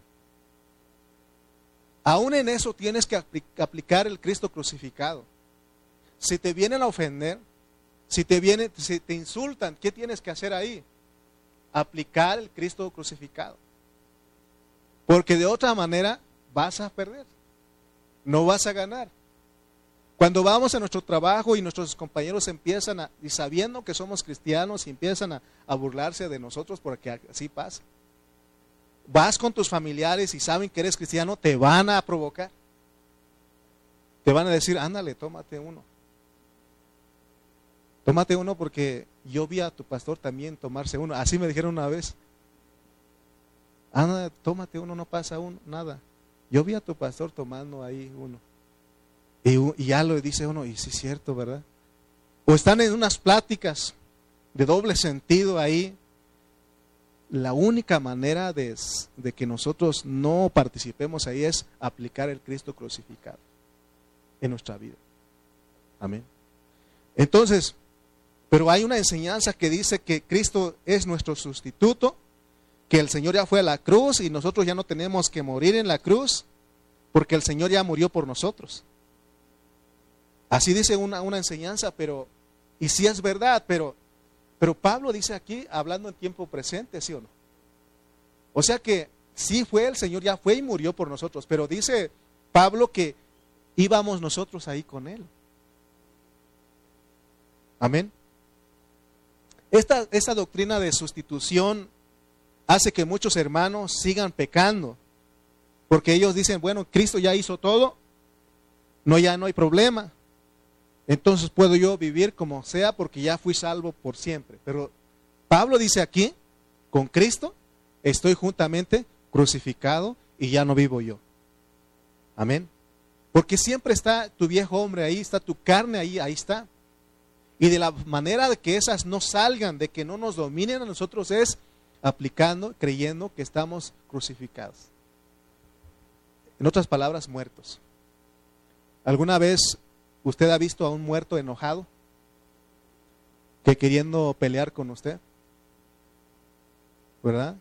Aún en eso tienes que aplicar el Cristo crucificado. Si te vienen a ofender, si te vienen, si te insultan, ¿qué tienes que hacer ahí? Aplicar el Cristo crucificado. Porque de otra manera vas a perder. No vas a ganar. Cuando vamos a nuestro trabajo y nuestros compañeros empiezan a, y sabiendo que somos cristianos y empiezan a, a burlarse de nosotros porque así pasa vas con tus familiares y saben que eres cristiano, te van a provocar. Te van a decir, ándale, tómate uno. Tómate uno porque yo vi a tu pastor también tomarse uno. Así me dijeron una vez. Ándale, tómate uno, no pasa uno, nada. Yo vi a tu pastor tomando ahí uno. Y, ya lo dice uno, y sí es cierto, ¿verdad? O están en unas pláticas de doble sentido ahí, la única manera de, que nosotros no participemos ahí es aplicar el Cristo crucificado en nuestra vida. Amén. Entonces, pero hay una enseñanza que dice que Cristo es nuestro sustituto, que el Señor ya fue a la cruz y nosotros ya no tenemos que morir en la cruz, porque el Señor ya murió por nosotros. Así dice una, una enseñanza, pero, y sí es verdad, pero pero Pablo dice aquí, hablando en tiempo presente, ¿sí o no? O sea que sí fue el Señor, ya fue y murió por nosotros, pero dice Pablo que íbamos nosotros ahí con Él. Amén. Esta, doctrina de sustitución hace que muchos hermanos sigan pecando, porque ellos dicen, bueno, Cristo ya hizo todo, no, ya no hay problema entonces puedo yo vivir como sea porque ya fui salvo por siempre. Pero Pablo dice aquí, con Cristo estoy juntamente crucificado y ya no vivo yo. Amén. Porque siempre está tu viejo hombre ahí, está tu carne ahí, ahí está. Y de la manera de que esas no salgan, de que no nos dominen a nosotros es aplicando, creyendo que estamos crucificados. En otras palabras, muertos. ¿Alguna vez ¿Usted ha visto a un muerto enojado? Que queriendo pelear con usted. ¿Verdad?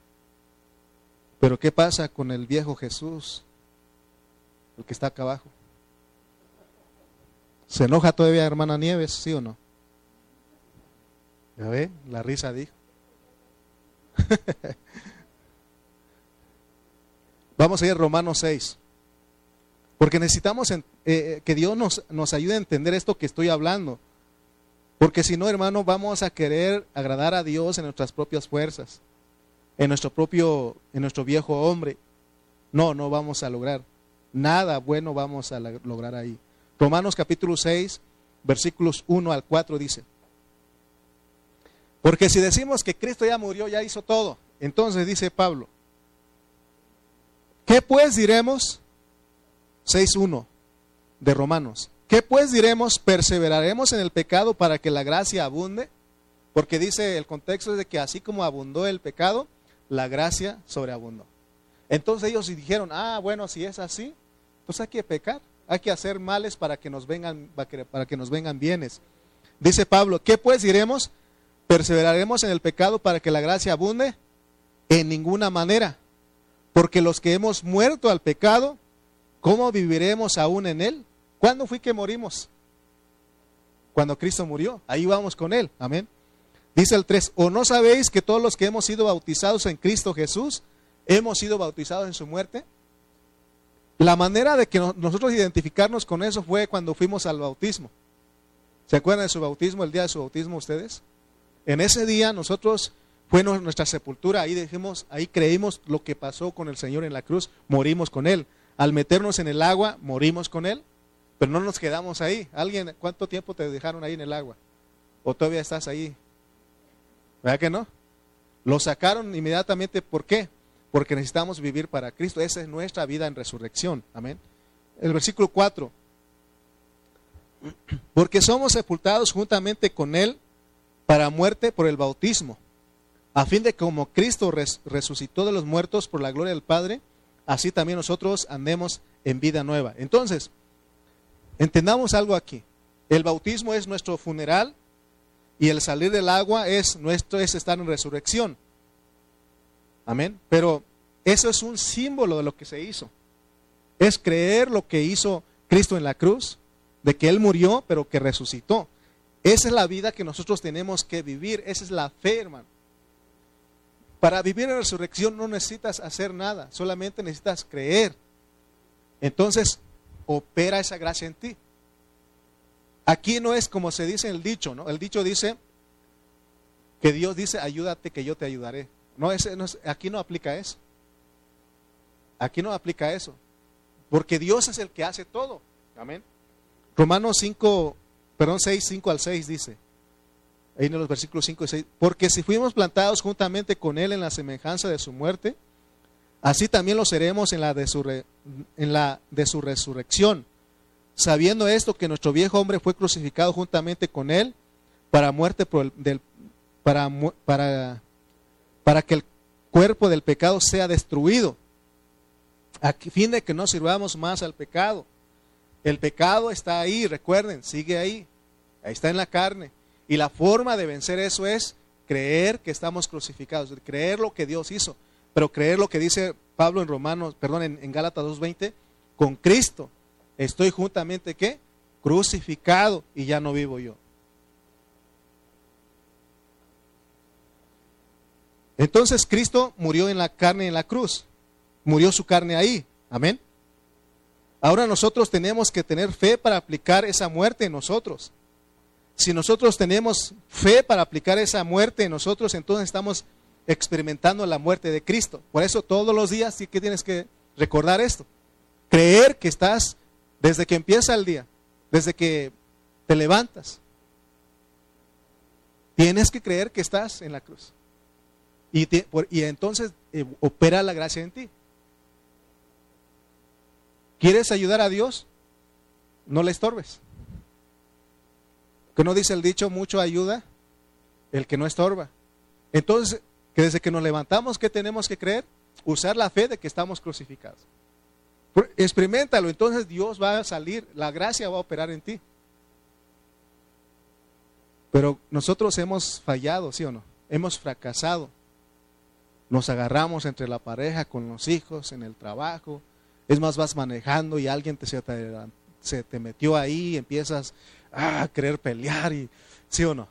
Pero ¿qué pasa con el viejo Jesús? El que está acá abajo. ¿Se enoja todavía hermana Nieves, sí o no? ¿Ya? La risa dijo. Vamos a ir a Romanos 6. Porque necesitamos eh, eh, que Dios nos, nos ayude a entender esto que estoy hablando. Porque si no, hermano, vamos a querer agradar a Dios en nuestras propias fuerzas, en nuestro propio, en nuestro viejo hombre. No, no vamos a lograr. Nada bueno vamos a lograr ahí. Romanos capítulo 6, versículos 1 al 4 dice. Porque si decimos que Cristo ya murió, ya hizo todo, entonces dice Pablo, ¿qué pues diremos? 6.1 de Romanos. ¿Qué pues diremos? ¿Perseveraremos en el pecado para que la gracia abunde? Porque dice el contexto es de que así como abundó el pecado, la gracia sobreabundó. Entonces ellos dijeron, ah, bueno, si es así, pues hay que pecar, hay que hacer males para que nos vengan, para que nos vengan bienes. Dice Pablo, ¿qué pues diremos? ¿Perseveraremos en el pecado para que la gracia abunde? En ninguna manera, porque los que hemos muerto al pecado, ¿Cómo viviremos aún en Él? ¿Cuándo fue que morimos? Cuando Cristo murió. Ahí vamos con Él. Amén. Dice el 3, ¿o no sabéis que todos los que hemos sido bautizados en Cristo Jesús, hemos sido bautizados en su muerte? La manera de que nosotros identificarnos con eso fue cuando fuimos al bautismo. ¿Se acuerdan de su bautismo, el día de su bautismo ustedes? En ese día nosotros fue nuestra sepultura, ahí dijimos, ahí creímos lo que pasó con el Señor en la cruz, morimos con Él al meternos en el agua, morimos con él, pero no nos quedamos ahí. ¿Alguien, cuánto tiempo te dejaron ahí en el agua? ¿O todavía estás ahí? ¿Verdad que no? Lo sacaron inmediatamente, ¿por qué? Porque necesitamos vivir para Cristo. Esa es nuestra vida en resurrección. Amén. el versículo 4. Porque somos sepultados juntamente con Él para muerte por el bautismo, a fin de que como Cristo resucitó de los muertos por la gloria del Padre, así también nosotros andemos en vida nueva. Entonces, entendamos algo aquí. El bautismo es nuestro funeral y el salir del agua es nuestro es estar en resurrección. Amén. Pero eso es un símbolo de lo que se hizo. Es creer lo que hizo Cristo en la cruz, de que Él murió, pero que resucitó. Esa es la vida que nosotros tenemos que vivir. Esa es la fe, hermano. Para vivir en resurrección no necesitas hacer nada, solamente necesitas creer. Entonces, opera esa gracia en ti. Aquí no es como se dice en el dicho, ¿no? El dicho dice que Dios dice, ayúdate que yo te ayudaré. No, ese, aquí no aplica eso. Aquí no aplica eso. Porque Dios es el que hace todo. Amén. Romanos 5, perdón, 6, 5 al 6 dice, ahí en los versículos 5 y 6, porque si fuimos plantados juntamente con Él en la semejanza de su muerte, así también lo seremos en la de su, en la de su resurrección, sabiendo esto que nuestro viejo hombre fue crucificado juntamente con Él para muerte para, para, para que el cuerpo del pecado sea destruido, a fin de que no sirvamos más al pecado. El pecado está ahí, recuerden, sigue ahí, ahí está en la carne. Y la forma de vencer eso es creer que estamos crucificados, creer lo que Dios hizo, pero creer lo que dice Pablo en Romanos, perdón, en, en Gálatas 2.20, con Cristo estoy juntamente, ¿qué? Crucificado y ya no vivo yo. Entonces Cristo murió en la carne en la cruz, murió su carne ahí, amén. Ahora nosotros tenemos que tener fe para aplicar esa muerte en nosotros. Si nosotros tenemos fe para aplicar esa muerte en nosotros, entonces estamos experimentando la muerte de Cristo. Por eso todos los días sí que tienes que recordar esto. Creer que estás desde que empieza el día, desde que te levantas. Tienes que creer que estás en la cruz. Y, entonces eh, opera la gracia en ti. ¿Quieres ayudar a Dios? No le estorbes. Que no dice el dicho, mucho ayuda el que no estorba. Entonces, que desde que nos levantamos, ¿qué tenemos que creer? Usar la fe de que estamos crucificados. Experimentalo, entonces Dios va a salir, la gracia va a operar en ti. Pero nosotros hemos fallado, ¿sí o no? Hemos fracasado. Nos agarramos entre la pareja, con los hijos, en el trabajo, es más, vas manejando y alguien te, se, te, metió ahí empiezas a querer pelear, y, ¿sí o no?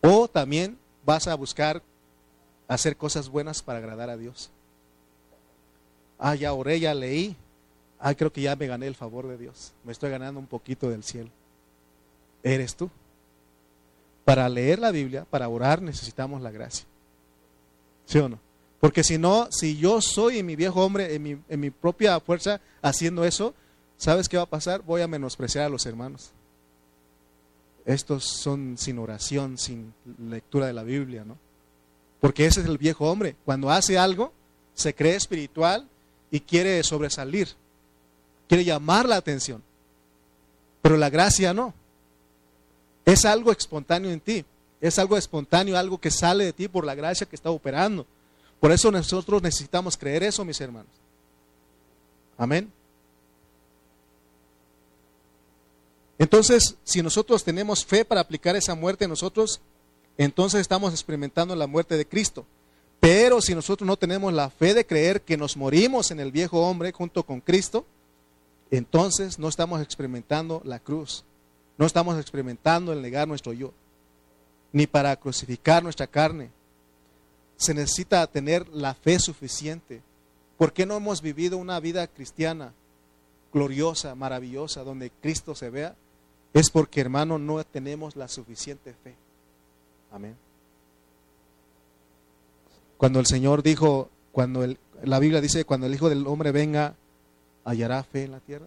O también vas a buscar hacer cosas buenas para agradar a Dios. Ah, ya oré, ya leí. Ah, creo que ya me gané el favor de Dios. Me estoy ganando un poquito del cielo. Eres tú. Para leer la Biblia, para orar, necesitamos la gracia. ¿Sí o no? Porque si no, si yo soy en mi viejo hombre, en mi, en mi propia fuerza, haciendo eso, ¿sabes qué va a pasar? Voy a menospreciar a los hermanos. Estos son sin oración, sin lectura de la Biblia, ¿no? Porque ese es el viejo hombre. Cuando hace algo, se cree espiritual y quiere sobresalir, quiere llamar la atención. Pero la gracia no. Es algo espontáneo en ti. Es algo espontáneo, algo que sale de ti por la gracia que está operando. Por eso nosotros necesitamos creer eso, mis hermanos. Amén. Entonces, si nosotros tenemos fe para aplicar esa muerte en nosotros, entonces estamos experimentando la muerte de Cristo. Pero si nosotros no tenemos la fe de creer que nos morimos en el viejo hombre junto con Cristo, entonces no estamos experimentando la cruz. No estamos experimentando el negar nuestro yo, ni para crucificar nuestra carne, se necesita tener la fe suficiente. ¿Por qué no hemos vivido una vida cristiana gloriosa, maravillosa, donde Cristo se vea? Es porque, hermano, no tenemos la suficiente fe. Amén. Cuando el Señor dijo, cuando la Biblia dice, cuando el Hijo del Hombre venga, hallará fe en la tierra.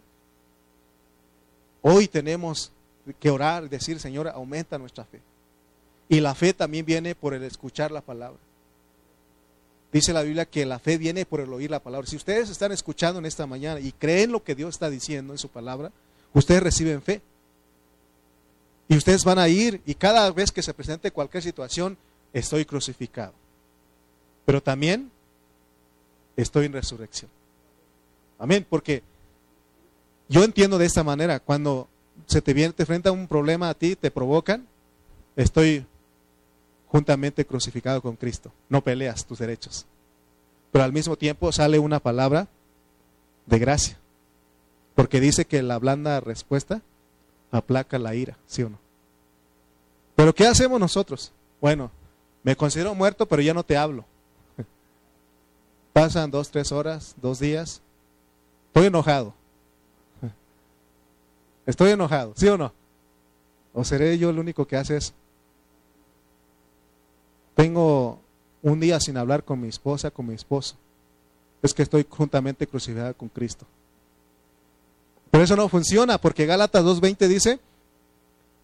Hoy tenemos que orar y decir, Señor, aumenta nuestra fe. Y la fe también viene por el escuchar la palabra. Dice la Biblia que la fe viene por el oír la palabra. Si ustedes están escuchando en esta mañana y creen lo que Dios está diciendo en su palabra, ustedes reciben fe. Y ustedes van a ir y cada vez que se presente cualquier situación, estoy crucificado. Pero también estoy en resurrección. Amén, porque yo entiendo de esta manera, cuando se te viene, te enfrenta un problema a ti, te provocan, estoy juntamente crucificado con Cristo. No peleas tus derechos. Pero al mismo tiempo sale una palabra de gracia. Porque dice que la blanda respuesta aplaca la ira, ¿sí o no? Pero ¿qué hacemos nosotros? Bueno, me considero muerto, pero ya no te hablo. Pasan dos, tres horas, dos días. Estoy enojado. Estoy enojado, ¿sí o no? ¿O seré yo el único que hace eso? Tengo un día sin hablar con mi esposa, con mi esposo. Es que estoy juntamente crucificado con Cristo. Pero eso no funciona porque Gálatas 2.20 dice,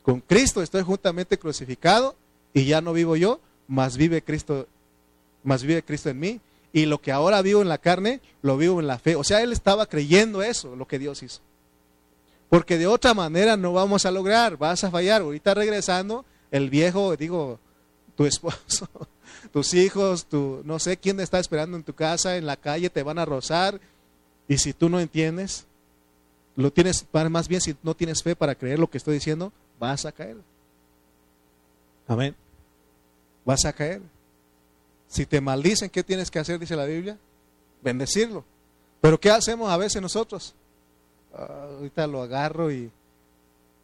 con Cristo estoy juntamente crucificado y ya no vivo yo, más vive Cristo, más vive Cristo en mí. Y lo que ahora vivo en la carne, lo vivo en la fe. O sea, él estaba creyendo eso, lo que Dios hizo. Porque de otra manera no vamos a lograr, vas a fallar. Ahorita regresando, el viejo, digo, tu esposo, tus hijos, tu, no sé quién está esperando en tu casa, en la calle, te van a rozar. Y si tú no entiendes, lo tienes, más bien si no tienes fe para creer lo que estoy diciendo, vas a caer. Amén. Vas a caer. Si te maldicen, ¿qué tienes que hacer? Dice la Biblia. Bendecirlo. Pero ¿qué hacemos a veces nosotros? Ah, ahorita lo agarro y,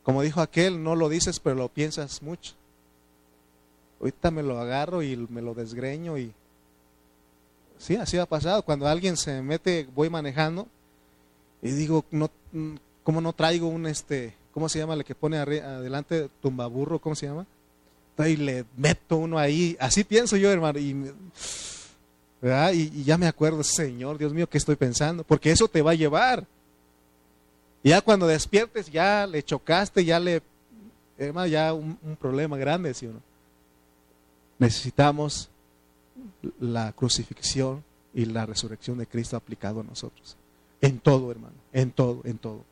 como dijo aquel, no lo dices, pero lo piensas mucho. Ahorita me lo agarro y me lo desgreño y... Sí, así ha pasado. Cuando alguien se mete, voy manejando y digo, no, ¿cómo no traigo un, este, ¿cómo se llama? El que pone adelante tumbaburro, ¿cómo se llama? Y le meto uno ahí. Así pienso yo, hermano. Y, ya me acuerdo, Señor, Dios mío, ¿qué estoy pensando? Porque eso te va a llevar. ya cuando despiertes, ya le chocaste, ya le. Hermano, ya un, problema grande, ¿sí o no? Necesitamos la crucifixión y la resurrección de Cristo aplicado a nosotros. En todo, hermano. En todo, en todo.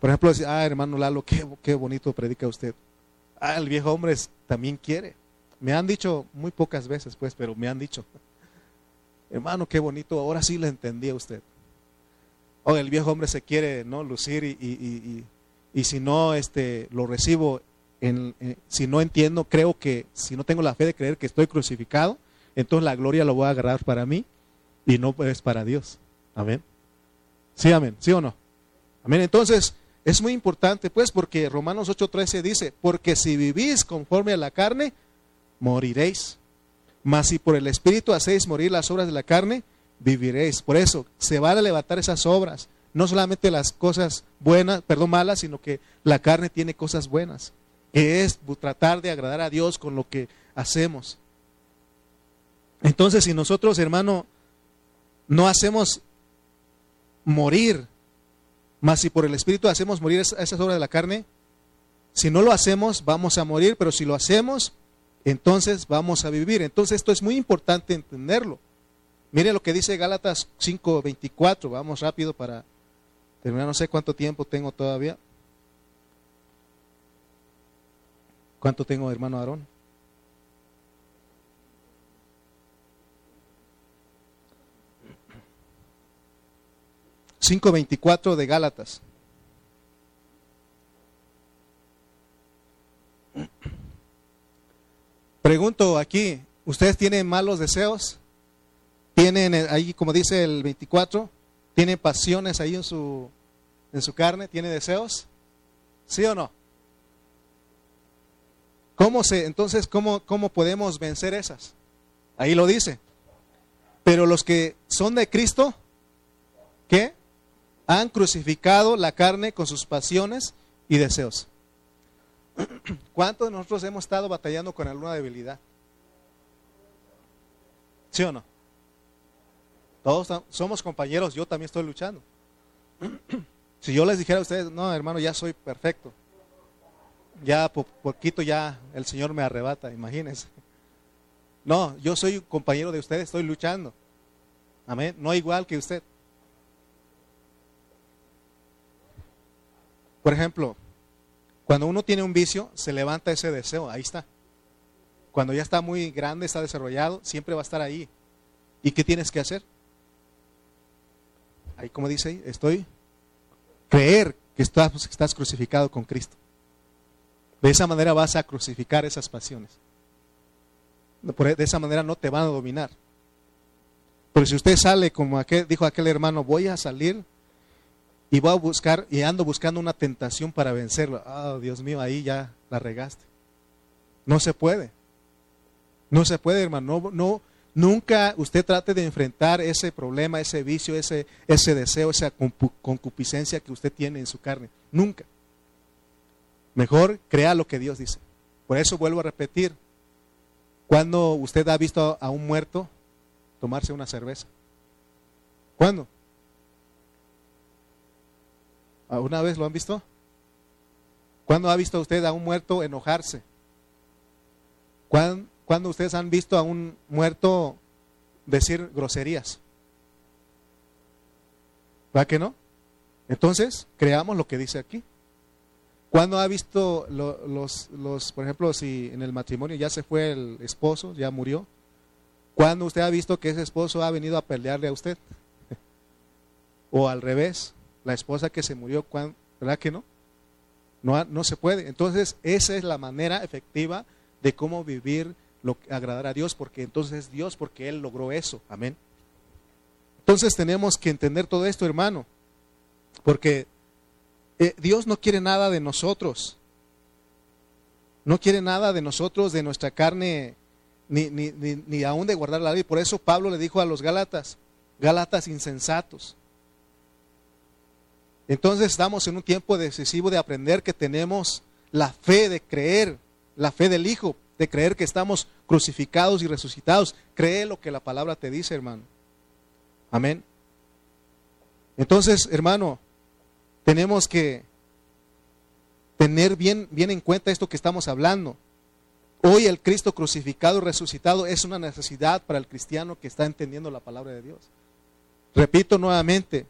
Por ejemplo, ah, hermano Lalo, qué, qué bonito predica usted. Ah, el viejo hombre también quiere. Me han dicho muy pocas veces, pues, pero me han dicho. Hermano, qué bonito, ahora sí le entendí a usted. O el viejo hombre se quiere no lucir y, y, y, si no este, lo recibo, en, eh, si no entiendo, creo que si no tengo la fe de creer que estoy crucificado, entonces la gloria lo voy a agarrar para mí y no es para Dios. Amén. Sí, amén. ¿Sí o no? Amén. Entonces, es muy importante, pues, porque Romanos 8:13 dice, porque si vivís conforme a la carne, moriréis. Mas si por el Espíritu hacéis morir las obras de la carne, viviréis. Por eso, se van a levantar esas obras. No solamente las cosas buenas, perdón, malas, sino que la carne tiene cosas buenas. Que es tratar de agradar a Dios con lo que hacemos. Entonces, si nosotros, hermano, no hacemos morir mas si por el Espíritu hacemos morir esas obras de la carne, si no lo hacemos, vamos a morir, pero si lo hacemos, entonces vamos a vivir. Entonces esto es muy importante entenderlo. Mire lo que dice Gálatas 5:24. Vamos rápido para terminar. No sé cuánto tiempo tengo todavía. ¿Cuánto tengo, hermano Aarón? 5.24 de Gálatas. Pregunto aquí, ¿ustedes tienen malos deseos? ¿Tienen ahí, como dice el 24, tienen pasiones ahí en su, en su carne? ¿Tiene deseos? ¿Sí o no? ¿Cómo se, entonces, cómo, cómo podemos vencer esas? Ahí lo dice. Pero los que son de Cristo, ¿qué? Han crucificado la carne con sus pasiones y deseos. ¿Cuántos de nosotros hemos estado batallando con alguna debilidad? ¿Sí o no? Todos somos compañeros, yo también estoy luchando. Si yo les dijera a ustedes, no, hermano, ya soy perfecto. Ya poquito ya el Señor me arrebata, imagínense. No, yo soy compañero de usted, estoy luchando. Amén. No igual que usted. Por ejemplo, cuando uno tiene un vicio, se levanta ese deseo, ahí está. Cuando ya está muy grande, está desarrollado, siempre va a estar ahí. ¿Y qué tienes que hacer? Ahí como dice estoy creer que estás, estás crucificado con Cristo. De esa manera vas a crucificar esas pasiones. De esa manera no te van a dominar. Pero si usted sale como aquel, dijo aquel hermano, voy a salir y voy a buscar y ando buscando una tentación para vencerlo. Oh, Dios mío, ahí ya la regaste. No se puede. No se puede, hermano. No, no, nunca usted trate de enfrentar ese problema, ese vicio, ese, ese deseo, esa concupiscencia que usted tiene en su carne. Nunca. Mejor crea lo que Dios dice. Por eso vuelvo a repetir, cuando usted ha visto a un muerto tomarse una cerveza? ¿Cuándo? ¿Una vez lo han visto? ¿Cuándo ha visto usted a un muerto enojarse? ¿Cuándo, ustedes han visto a un muerto decir groserías? ¿Va que no? Entonces, creamos lo que dice aquí. ¿Cuándo ha visto los, los, por ejemplo, si en el matrimonio ya se fue el esposo, ya murió? ¿Cuándo usted ha visto que ese esposo ha venido a pelearle a usted? o al revés, la esposa que se murió, ¿verdad que no? No, no se puede. Entonces, esa es la manera efectiva de cómo vivir, lo, agradar a Dios, porque entonces es Dios, porque Él logró eso. Amén. Entonces tenemos que entender todo esto, hermano, porque eh, Dios no quiere nada de nosotros. No quiere nada de nosotros, de nuestra carne, ni, ni, ni, ni aún de guardar la ley. Por eso Pablo le dijo a los Gálatas, Gálatas insensatos. Entonces estamos en un tiempo decisivo de aprender que tenemos la fe de creer, la fe del Hijo, de creer que estamos crucificados y resucitados. Cree lo que la palabra te dice, hermano. Amén. Entonces, hermano, tenemos que tener bien, bien en cuenta esto que estamos hablando. Hoy el Cristo crucificado y resucitado es una necesidad para el cristiano que está entendiendo la palabra de Dios. Repito nuevamente,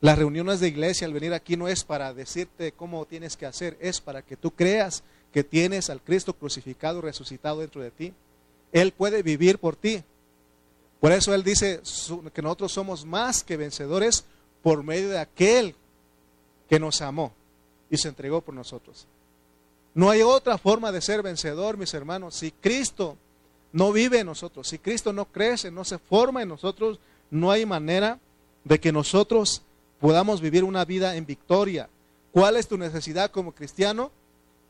las reuniones de iglesia al venir aquí no es para decirte cómo tienes que hacer, es para que tú creas que tienes al Cristo crucificado resucitado dentro de ti. Él puede vivir por ti. Por eso Él dice que nosotros somos más que vencedores por medio de aquel que nos amó y se entregó por nosotros. No hay otra forma de ser vencedor, mis hermanos. Si Cristo no vive en nosotros, si Cristo no crece, no se forma en nosotros, no hay manera de que nosotros podamos vivir una vida en victoria. ¿Cuál es tu necesidad como cristiano?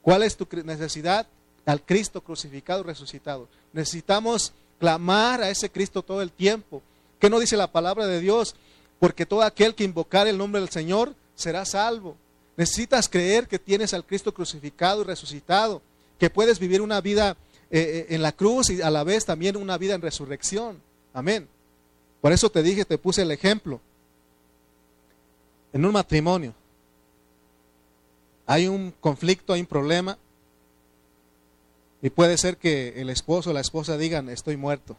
¿Cuál es tu necesidad al Cristo crucificado resucitado? Necesitamos clamar a ese Cristo todo el tiempo. ¿Qué no dice la palabra de Dios? Porque todo aquel que invocar el nombre del Señor será salvo. Necesitas creer que tienes al Cristo crucificado y resucitado, que puedes vivir una vida eh, eh, en la cruz y a la vez también una vida en resurrección. Amén. Por eso te dije, te puse el ejemplo. En un matrimonio hay un conflicto, hay un problema, y puede ser que el esposo o la esposa digan, estoy muerto,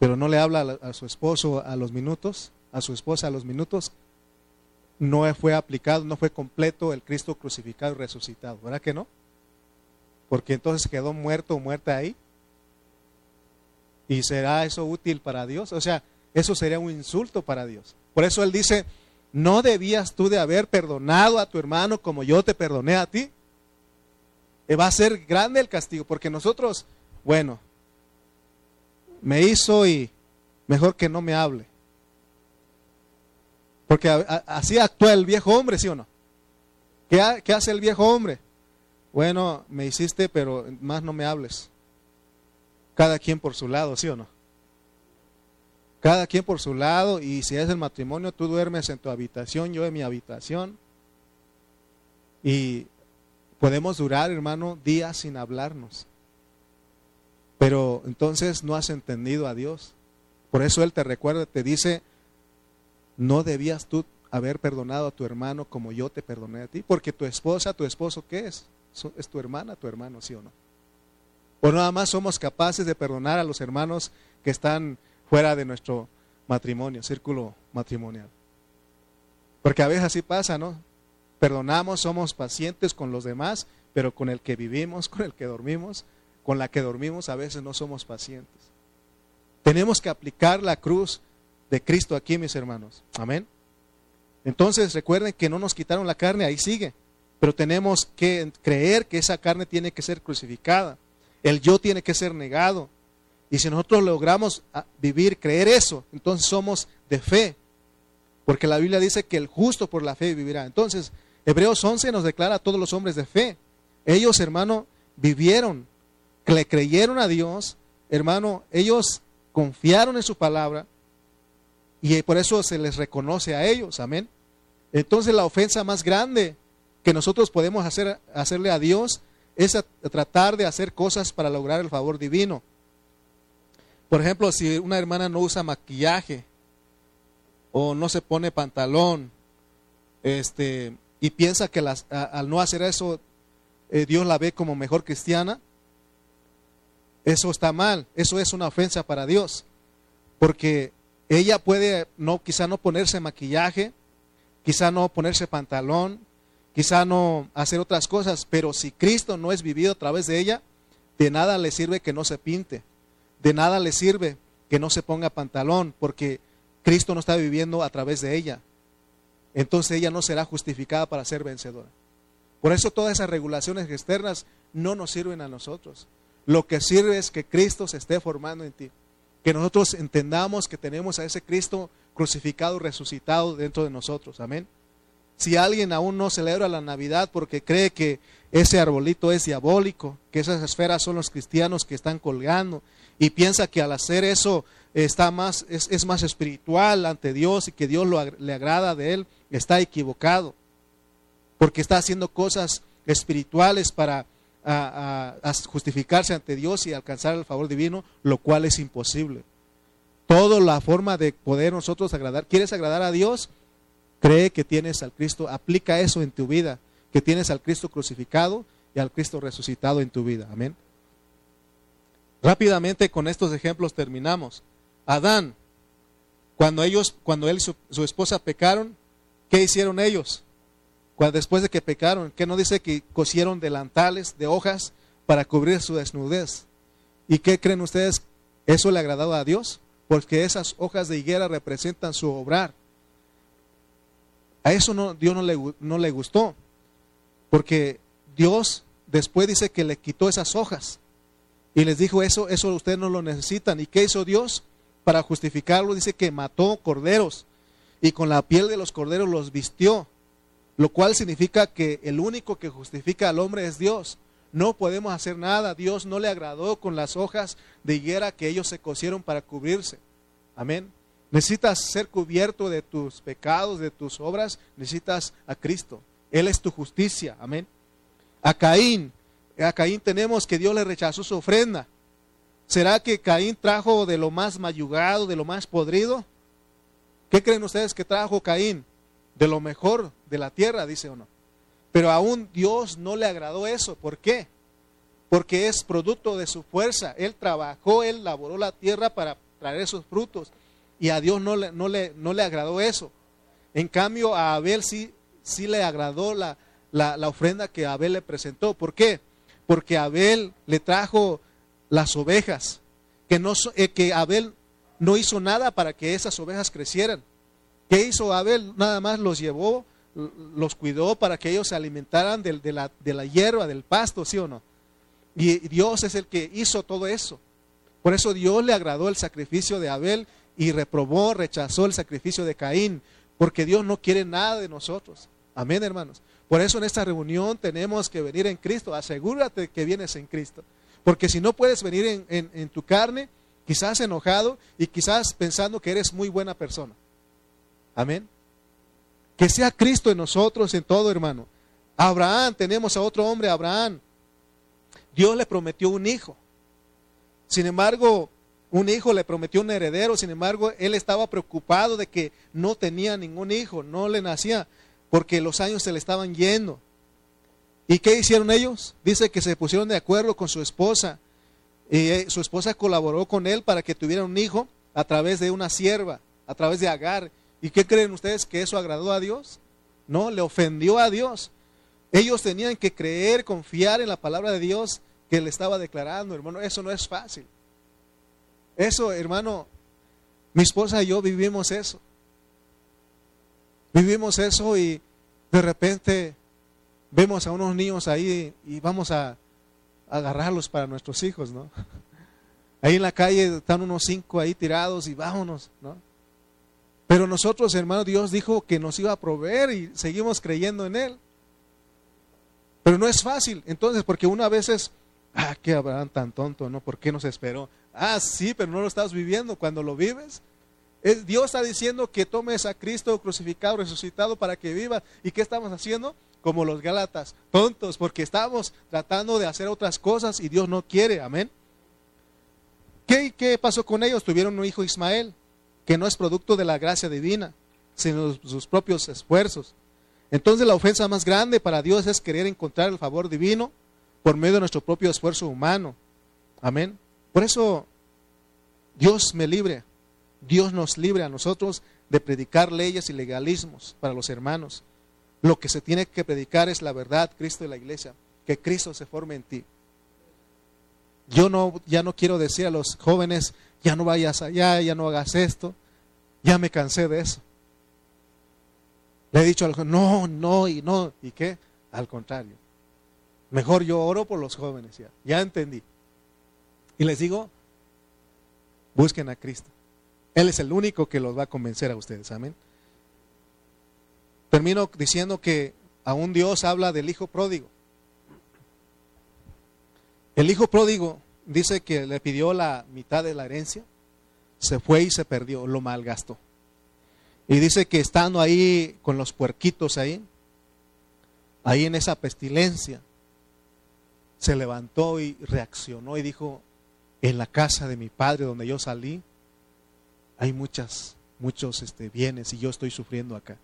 pero no le habla a su esposo a los minutos, a su esposa a los minutos, no fue aplicado, no fue completo el Cristo crucificado y resucitado. ¿Verdad que no? Porque entonces quedó muerto o muerta ahí. ¿Y será eso útil para Dios? O sea, eso sería un insulto para Dios. Por eso Él dice, ¿no debías tú de haber perdonado a tu hermano como yo te perdoné a ti? Y va a ser grande el castigo, porque nosotros, bueno, me hizo y mejor que no me hable. Porque así actúa el viejo hombre, ¿sí o no? ¿Qué, ¿Qué, hace el viejo hombre? Bueno, me hiciste, pero más no me hables. Cada quien por su lado, ¿sí o no? Cada quien por su lado, y si es el matrimonio, tú duermes en tu habitación, yo en mi habitación. Y podemos durar, hermano, días sin hablarnos. Pero entonces no has entendido a Dios. Por eso Él te recuerda, te dice, no debías tú haber perdonado a tu hermano como yo te perdoné a ti, porque tu esposa, tu esposo, ¿qué es? Es tu hermana, tu hermano, ¿sí o no? O nada más somos capaces de perdonar a los hermanos que están fuera de nuestro matrimonio, círculo matrimonial. Porque a veces así pasa, ¿no? Perdonamos, somos pacientes con los demás, pero con el que vivimos, con el que dormimos, con la que dormimos, a veces no somos pacientes. Tenemos que aplicar la cruz de Cristo aquí, mis hermanos. Amén. Entonces recuerden que no nos quitaron la carne, ahí sigue. Pero tenemos que creer que esa carne tiene que ser crucificada. El yo tiene que ser negado. Y si nosotros logramos ah, vivir, creer eso, entonces somos de fe. Porque la Biblia dice que el justo por la fe vivirá. Entonces, Hebreos 11 nos declara a todos los hombres de fe. Ellos, hermano, vivieron, le creyeron a Dios, hermano, ellos confiaron en su palabra y por eso se les reconoce a ellos, amén. Entonces la ofensa más grande que nosotros podemos hacer, hacerle a Dios es tratar de hacer cosas para lograr el favor divino. Por ejemplo, si una hermana no usa maquillaje o no se pone pantalón, este, y piensa que las, al no hacer eso eh, Dios la ve como mejor cristiana, eso está mal, eso es una ofensa para Dios, porque ella puede no quizá no ponerse maquillaje, quizá no ponerse pantalón, quizá no hacer otras cosas, pero si Cristo no es vivido a través de ella, de nada le sirve que no se pinte, de nada le sirve que no se ponga pantalón, porque Cristo no está viviendo a través de ella. Entonces ella no será justificada para ser vencedora. Por eso todas esas regulaciones externas no nos sirven a nosotros. Lo que sirve es que Cristo se esté formando en ti. Que nosotros entendamos que tenemos a ese Cristo crucificado, resucitado dentro de nosotros. Amén. Si alguien aún no celebra la Navidad porque cree que ese arbolito es diabólico, que esas esferas son los cristianos que están colgando y piensa que al hacer eso está más, es, más espiritual ante Dios y que Dios lo, le agrada de él, está equivocado. Porque está haciendo cosas espirituales para justificarse ante Dios y alcanzar el favor divino, lo cual es imposible. Toda la forma de poder nosotros agradar, ¿quieres agradar a Dios? Cree que tienes al Cristo, aplica eso en tu vida, que tienes al Cristo crucificado y al Cristo resucitado en tu vida. Amén. Rápidamente con estos ejemplos terminamos. Adán, cuando ellos, cuando él y su, esposa pecaron, ¿qué hicieron ellos? Después de que pecaron, ¿qué no dice que cosieron delantales de hojas para cubrir su desnudez? ¿Y qué creen ustedes? ¿Eso le agradaba a Dios? Porque esas hojas de higuera representan su obrar. A eso no, Dios no le, no le gustó, porque Dios después dice que le quitó esas hojas y les dijo eso, eso ustedes no lo necesitan. ¿Y qué hizo Dios? Para justificarlo dice que mató corderos y con la piel de los corderos los vistió, lo cual significa que el único que justifica al hombre es Dios. No podemos hacer nada, Dios no le agradó con las hojas de higuera que ellos se cosieron para cubrirse. Amén. Necesitas ser cubierto de tus pecados, de tus obras, necesitas a Cristo. Él es tu justicia. Amén. A Caín, a Caín tenemos que Dios le rechazó su ofrenda. ¿Será que Caín trajo de lo más mayugado, de lo más podrido? ¿Qué creen ustedes que trajo Caín? De lo mejor de la tierra, dice o no. Pero aún Dios no le agradó eso. ¿Por qué? Porque es producto de su fuerza. Él trabajó, él laboró la tierra para traer esos frutos. Y a Dios no le, no le, no le agradó eso. En cambio, a Abel sí, sí le agradó la, la, ofrenda que Abel le presentó. ¿Por qué? Porque Abel le trajo las ovejas, que, no, eh, que Abel no hizo nada para que esas ovejas crecieran. ¿Qué hizo Abel? Nada más los llevó, los cuidó para que ellos se alimentaran de, la, de la hierba, del pasto, ¿sí o no? Y Dios es el que hizo todo eso. Por eso Dios le agradó el sacrificio de Abel y reprobó, rechazó el sacrificio de Caín, porque Dios no quiere nada de nosotros. Amén, hermanos. Por eso en esta reunión tenemos que venir en Cristo. Asegúrate que vienes en Cristo. Porque si no puedes venir en, tu carne, quizás enojado y quizás pensando que eres muy buena persona. Amén. Que sea Cristo en nosotros, en todo, hermano. Abraham, tenemos a otro hombre, Abraham. Dios le prometió un hijo. Sin embargo, un hijo le prometió un heredero, sin embargo, él estaba preocupado de que no tenía ningún hijo, no le nacía, porque los años se le estaban yendo. ¿Y qué hicieron ellos? Dice que se pusieron de acuerdo con su esposa Y eh, su esposa colaboró con él para que tuviera un hijo a través de una sierva, a través de Agar. ¿Y qué creen ustedes que eso agradó a Dios? No, le ofendió a Dios. Ellos tenían que creer, confiar en la palabra de Dios que le estaba declarando, hermano. Eso no es fácil. Eso, hermano, mi esposa y yo vivimos eso. Vivimos eso y de repente vemos a unos niños ahí y vamos a, agarrarlos para nuestros hijos, ¿no? Ahí en la calle están unos cinco ahí tirados y vámonos, ¿no? Pero nosotros, hermano, Dios dijo que nos iba a proveer y seguimos creyendo en Él. Pero no es fácil, entonces, porque una vez es, ah, qué habrán tan tonto, ¿no? ¿Por qué nos esperó? Ah, sí, pero no lo estás viviendo. Cuando lo vives, Dios está diciendo que tomes a Cristo crucificado, resucitado para que viva. ¿Y qué estamos haciendo? Como los Gálatas, tontos, porque estamos tratando de hacer otras cosas y Dios no quiere. Amén. ¿Qué, ¿Qué pasó con ellos? Tuvieron un hijo Ismael, que no es producto de la gracia divina, sino sus propios esfuerzos. Entonces la ofensa más grande para Dios es querer encontrar el favor divino por medio de nuestro propio esfuerzo humano. Amén. Por eso Dios me libre, Dios nos libre a nosotros de predicar leyes y legalismos para los hermanos. Lo que se tiene que predicar es la verdad, Cristo y la iglesia, que Cristo se forme en ti. Yo no, ya no quiero decir a los jóvenes, ya no vayas allá, ya no hagas esto, ya me cansé de eso. Le he dicho a los no, no y no. ¿Y qué? Al contrario. Mejor yo oro por los jóvenes, ya, ya entendí. Y les digo, busquen a Cristo. Él es el único que los va a convencer a ustedes. Amén. Termino diciendo que aún Dios habla del hijo pródigo. El hijo pródigo dice que le pidió la mitad de la herencia, se fue y se perdió, lo malgastó. Y dice que estando ahí con los puerquitos ahí, ahí en esa pestilencia, se levantó y reaccionó y dijo, en la casa de mi padre donde yo salí, hay muchas, muchos este, bienes y yo estoy sufriendo acá.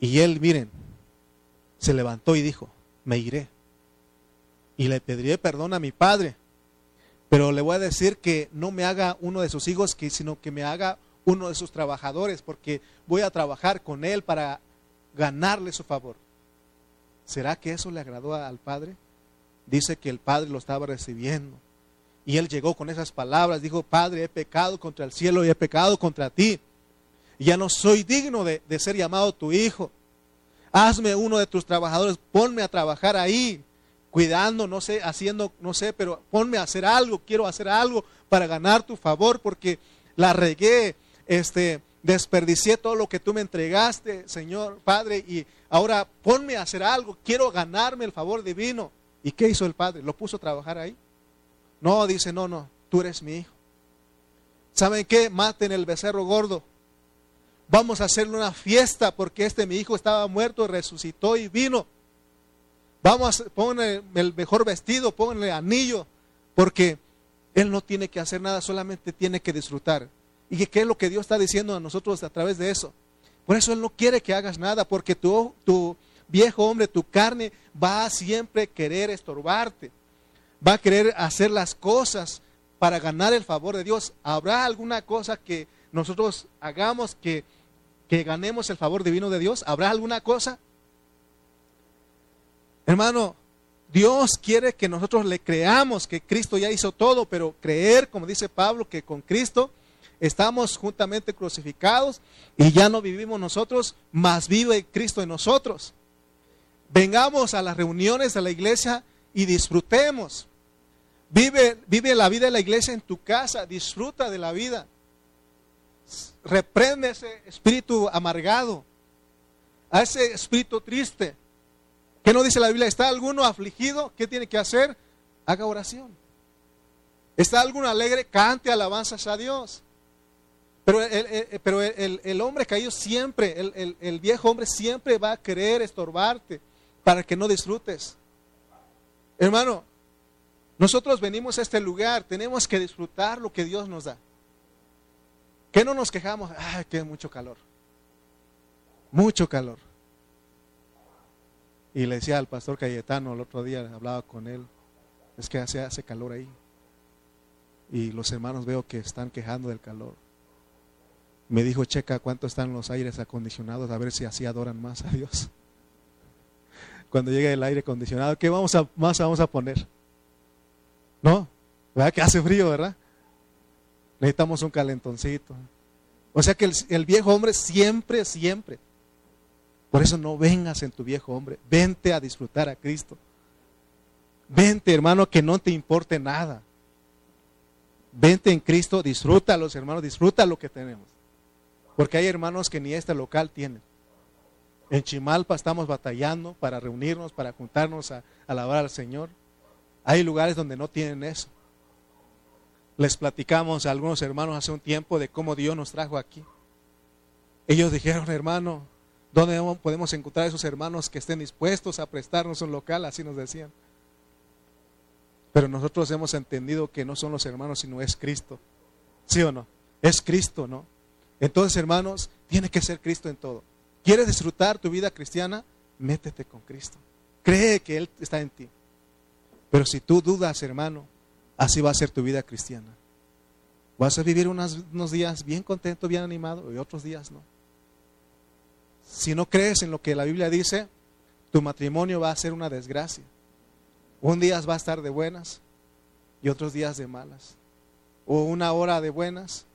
Y él, miren, se levantó y dijo, me iré. Y le pediré perdón a mi padre, pero le voy a decir que no me haga uno de sus hijos, sino que me haga uno de sus trabajadores, porque voy a trabajar con él para ganarle su favor. ¿Será que eso le agradó al Padre? Dice que el Padre lo estaba recibiendo. Y él llegó con esas palabras, dijo, Padre, he pecado contra el cielo y he pecado contra ti. Ya no soy digno de, de ser llamado tu hijo. Hazme uno de tus trabajadores, ponme a trabajar ahí, cuidando, no sé, haciendo, no sé, pero ponme a hacer algo, quiero hacer algo para ganar tu favor, porque la regué, este, desperdicié todo lo que tú me entregaste, Señor Padre, y ahora ponme a hacer algo, quiero ganarme el favor divino. ¿Y qué hizo el Padre? ¿Lo puso a trabajar ahí? No, dice, no, no, tú eres mi hijo. ¿Saben qué? Maten el becerro gordo. Vamos a hacerle una fiesta porque este mi hijo estaba muerto, resucitó y vino. Vamos a ponerle el mejor vestido, pónganle anillo, porque él no tiene que hacer nada, solamente tiene que disfrutar. ¿Y qué es lo que Dios está diciendo a nosotros a través de eso? Por eso Él no quiere que hagas nada, porque tu, tu viejo hombre, tu carne, va a siempre querer estorbarte. Va a querer hacer las cosas para ganar el favor de Dios. ¿Habrá alguna cosa que nosotros hagamos que, que ganemos el favor divino de Dios? ¿Habrá alguna cosa? Hermano, Dios quiere que nosotros le creamos que Cristo ya hizo todo, pero creer, como dice Pablo, que con Cristo estamos juntamente crucificados y ya no vivimos nosotros, más vive Cristo en nosotros. Vengamos a las reuniones de la iglesia y disfrutemos. Vive, vive la vida de la iglesia en tu casa, disfruta de la vida. Reprende ese espíritu amargado, a ese espíritu triste. ¿Qué no dice la Biblia? ¿Está alguno afligido? ¿Qué tiene que hacer? Haga oración. ¿Está alguno alegre? Cante alabanzas a Dios. Pero el, pero el, hombre caído siempre, el, viejo hombre siempre va a querer estorbarte para que no disfrutes. Hermano, nosotros venimos a este lugar, tenemos que disfrutar lo que Dios nos da. Que no nos quejamos, ay, que mucho calor. Mucho calor. Y le decía al pastor Cayetano el otro día, hablaba con él, es que hace, hace calor ahí. y los hermanos veo que están quejando del calor. Me dijo, checa cuánto están los aires acondicionados, a ver si así adoran más a Dios. Cuando llegue el aire acondicionado, ¿qué vamos a, más vamos a poner? ¿No? ¿Verdad que hace frío, verdad? Necesitamos un calentoncito. O sea que el, viejo hombre siempre, siempre. Por eso no vengas en tu viejo hombre. Vente a disfrutar a Cristo. Vente, hermano, que no te importe nada. Vente en Cristo, disfruta los hermanos, disfruta lo que tenemos. Porque hay hermanos que ni este local tienen. En Chimalpa estamos batallando para reunirnos, para juntarnos a, alabar al Señor. Hay lugares donde no tienen eso. Les platicamos a algunos hermanos hace un tiempo de cómo Dios nos trajo aquí. Ellos dijeron, hermano, ¿dónde podemos encontrar esos hermanos que estén dispuestos a prestarnos un local? Así nos decían. Pero nosotros hemos entendido que no son los hermanos, sino es Cristo. ¿Sí o no? Es Cristo, ¿no? Entonces, hermanos, tiene que ser Cristo en todo. ¿Quieres disfrutar tu vida cristiana? Métete con Cristo. Cree que Él está en ti. Pero si tú dudas, hermano, así va a ser tu vida cristiana. Vas a vivir unos, unos días bien contento, bien animado, y otros días no. Si no crees en lo que la Biblia dice, tu matrimonio va a ser una desgracia. Un día va a estar de buenas y otros días de malas. O una hora de buenas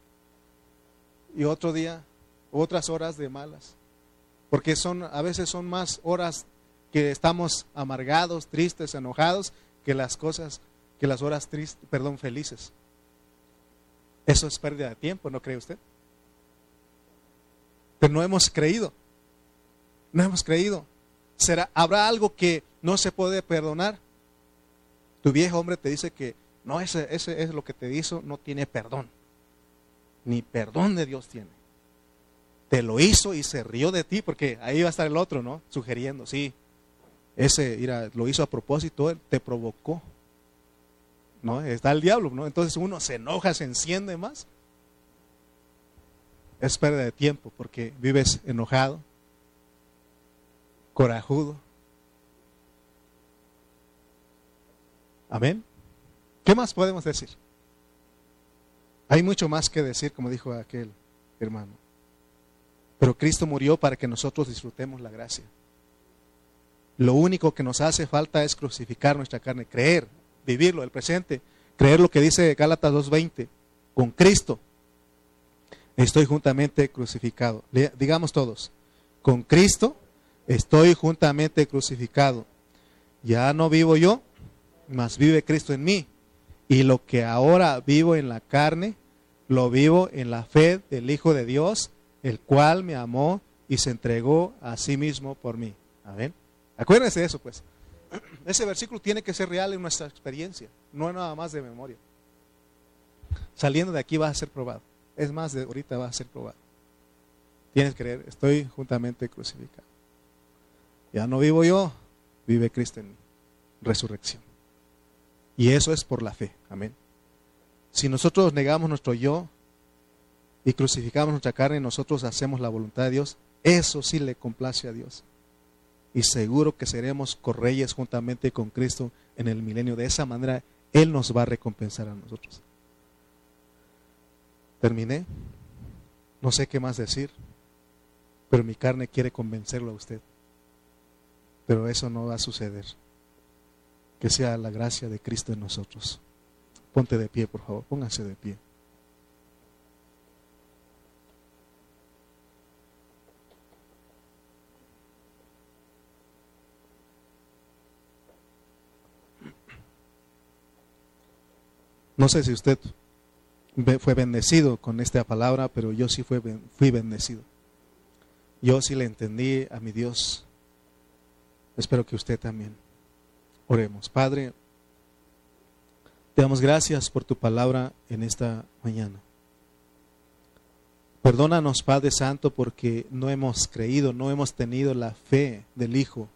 y otro día, otras horas de malas. Porque son, a veces son más horas que estamos amargados, tristes, enojados, que las cosas, que las horas tristes, perdón, felices. Eso es pérdida de tiempo, ¿no cree usted? Pero no hemos creído. No hemos creído. ¿Será, ¿Habrá algo que no se puede perdonar? Tu viejo hombre te dice que no, ese, ese es lo que te hizo, no tiene perdón. Ni perdón de Dios tiene. Te lo hizo y se rió de ti, porque ahí va a estar el otro, ¿no? Sugiriendo, sí. Ese, mira, lo hizo a propósito, él te provocó. ¿No? Está el diablo, ¿no? Entonces uno se enoja, se enciende más. Es pérdida de tiempo porque vives enojado, corajudo, Amén. ¿Qué más podemos decir? Hay mucho más que decir, como dijo aquel hermano. Pero Cristo murió para que nosotros disfrutemos la gracia. Lo único que nos hace falta es crucificar nuestra carne, creer, vivirlo, el presente, creer lo que dice Gálatas 2.20, con Cristo estoy juntamente crucificado. digamos todos, con Cristo estoy juntamente crucificado. Ya no vivo yo, mas vive Cristo en mí. Y lo que ahora vivo en la carne, lo vivo en la fe del Hijo de Dios, el cual me amó y se entregó a sí mismo por mí. Amén. Acuérdense de eso, pues. Ese versículo tiene que ser real en nuestra experiencia, no nada más de memoria. Saliendo de aquí va a ser probado. Es más, de ahorita va a ser probado. Tienes que creer, estoy juntamente crucificado. Ya no vivo yo, vive Cristo en mí. Resurrección. Y eso es por la fe. Amén. Si nosotros negamos nuestro yo y crucificamos nuestra carne, nosotros hacemos la voluntad de Dios, eso sí le complace a Dios. Y seguro que seremos correyes juntamente con Cristo en el milenio. De esa manera, Él nos va a recompensar a nosotros. Terminé. No sé qué más decir, pero mi carne quiere convencerlo a usted. Pero eso no va a suceder que sea la gracia de Cristo en nosotros. Ponte de pie, por favor, póngase de pie. No sé si usted fue bendecido con esta palabra, pero yo sí fui bendecido. Yo sí le entendí a mi Dios. Espero que usted también. Oremos. Padre, te damos gracias por tu palabra en esta mañana. Perdónanos, Padre Santo, porque no hemos creído, no hemos tenido la fe del Hijo,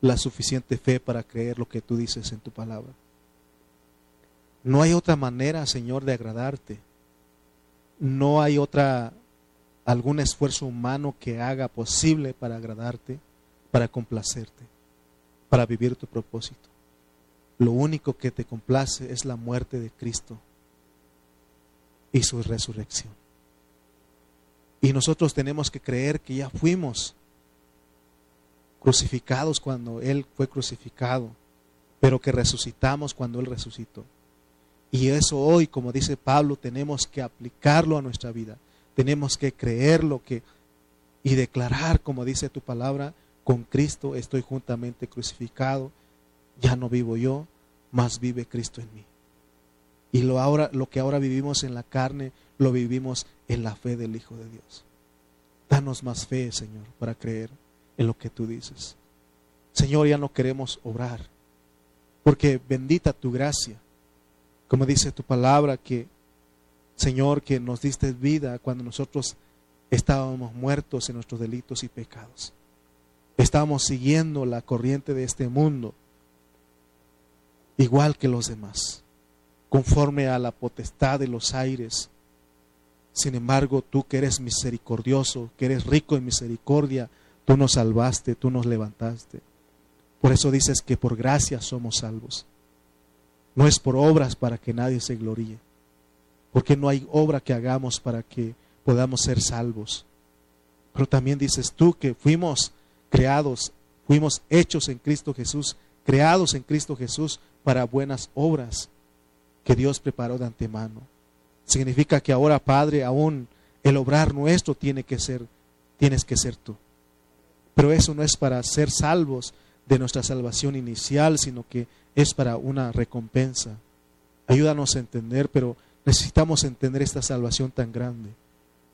la suficiente fe para creer lo que tú dices en tu palabra. No hay otra manera, Señor, de agradarte. No hay otra algún esfuerzo humano que haga posible para agradarte, para complacerte, para vivir tu propósito. Lo único que te complace es la muerte de Cristo. y su resurrección. Y nosotros tenemos que creer que ya fuimos crucificados cuando Él fue crucificado, pero que resucitamos cuando Él resucitó. Y eso hoy, como dice Pablo, tenemos que aplicarlo a nuestra vida. Tenemos que creerlo que, y declarar, como dice tu palabra, con Cristo estoy juntamente crucificado, ya no vivo yo, más vive Cristo en mí. Y lo, ahora, lo que ahora vivimos en la carne, lo vivimos en la fe del Hijo de Dios. Danos más fe, Señor, para creer en lo que tú dices. Señor, ya no queremos obrar, porque bendita tu gracia. Como dice tu palabra, que, Señor, que nos diste vida cuando nosotros estábamos muertos en nuestros delitos y pecados. Estábamos siguiendo la corriente de este mundo, igual que los demás conforme a la potestad de los aires. Sin embargo, tú que eres misericordioso, que eres rico en misericordia, tú nos salvaste, tú nos levantaste. Por eso dices que por gracia somos salvos. No es por obras para que nadie se gloríe, porque no hay obra que hagamos para que podamos ser salvos. Pero también dices tú que fuimos creados, fuimos hechos en Cristo Jesús, creados en Cristo Jesús para buenas obras que Dios preparó de antemano. Significa que ahora, Padre, aún el obrar nuestro tiene que ser, tienes que ser tú. Pero eso no es para ser salvos de nuestra salvación inicial, sino que es para una recompensa. Ayúdanos a entender, pero necesitamos entender esta salvación tan grande.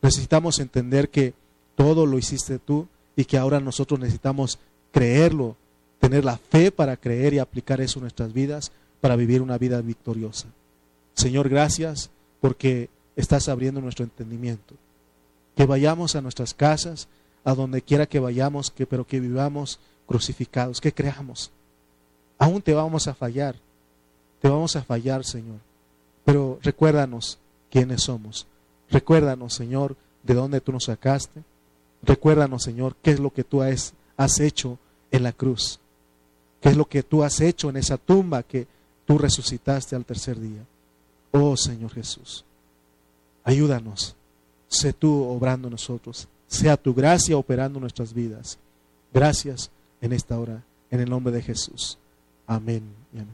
Necesitamos entender que todo lo hiciste tú y que ahora nosotros necesitamos creerlo, tener la fe para creer y aplicar eso en nuestras vidas para vivir una vida victoriosa. Señor, gracias porque estás abriendo nuestro entendimiento. Que vayamos a nuestras casas, a donde quiera que vayamos, que, pero que vivamos crucificados, que creamos. Aún te vamos a fallar, te vamos a fallar, Señor. Pero recuérdanos quiénes somos. Recuérdanos, Señor, de dónde tú nos sacaste. Recuérdanos, Señor, qué es lo que tú has, has hecho en la cruz. ¿Qué es lo que tú has hecho en esa tumba que tú resucitaste al tercer día. Oh Señor Jesús, ayúdanos, sé tú obrando nosotros, sea tu gracia operando nuestras vidas. Gracias en esta hora, en el nombre de Jesús. Amén y amén.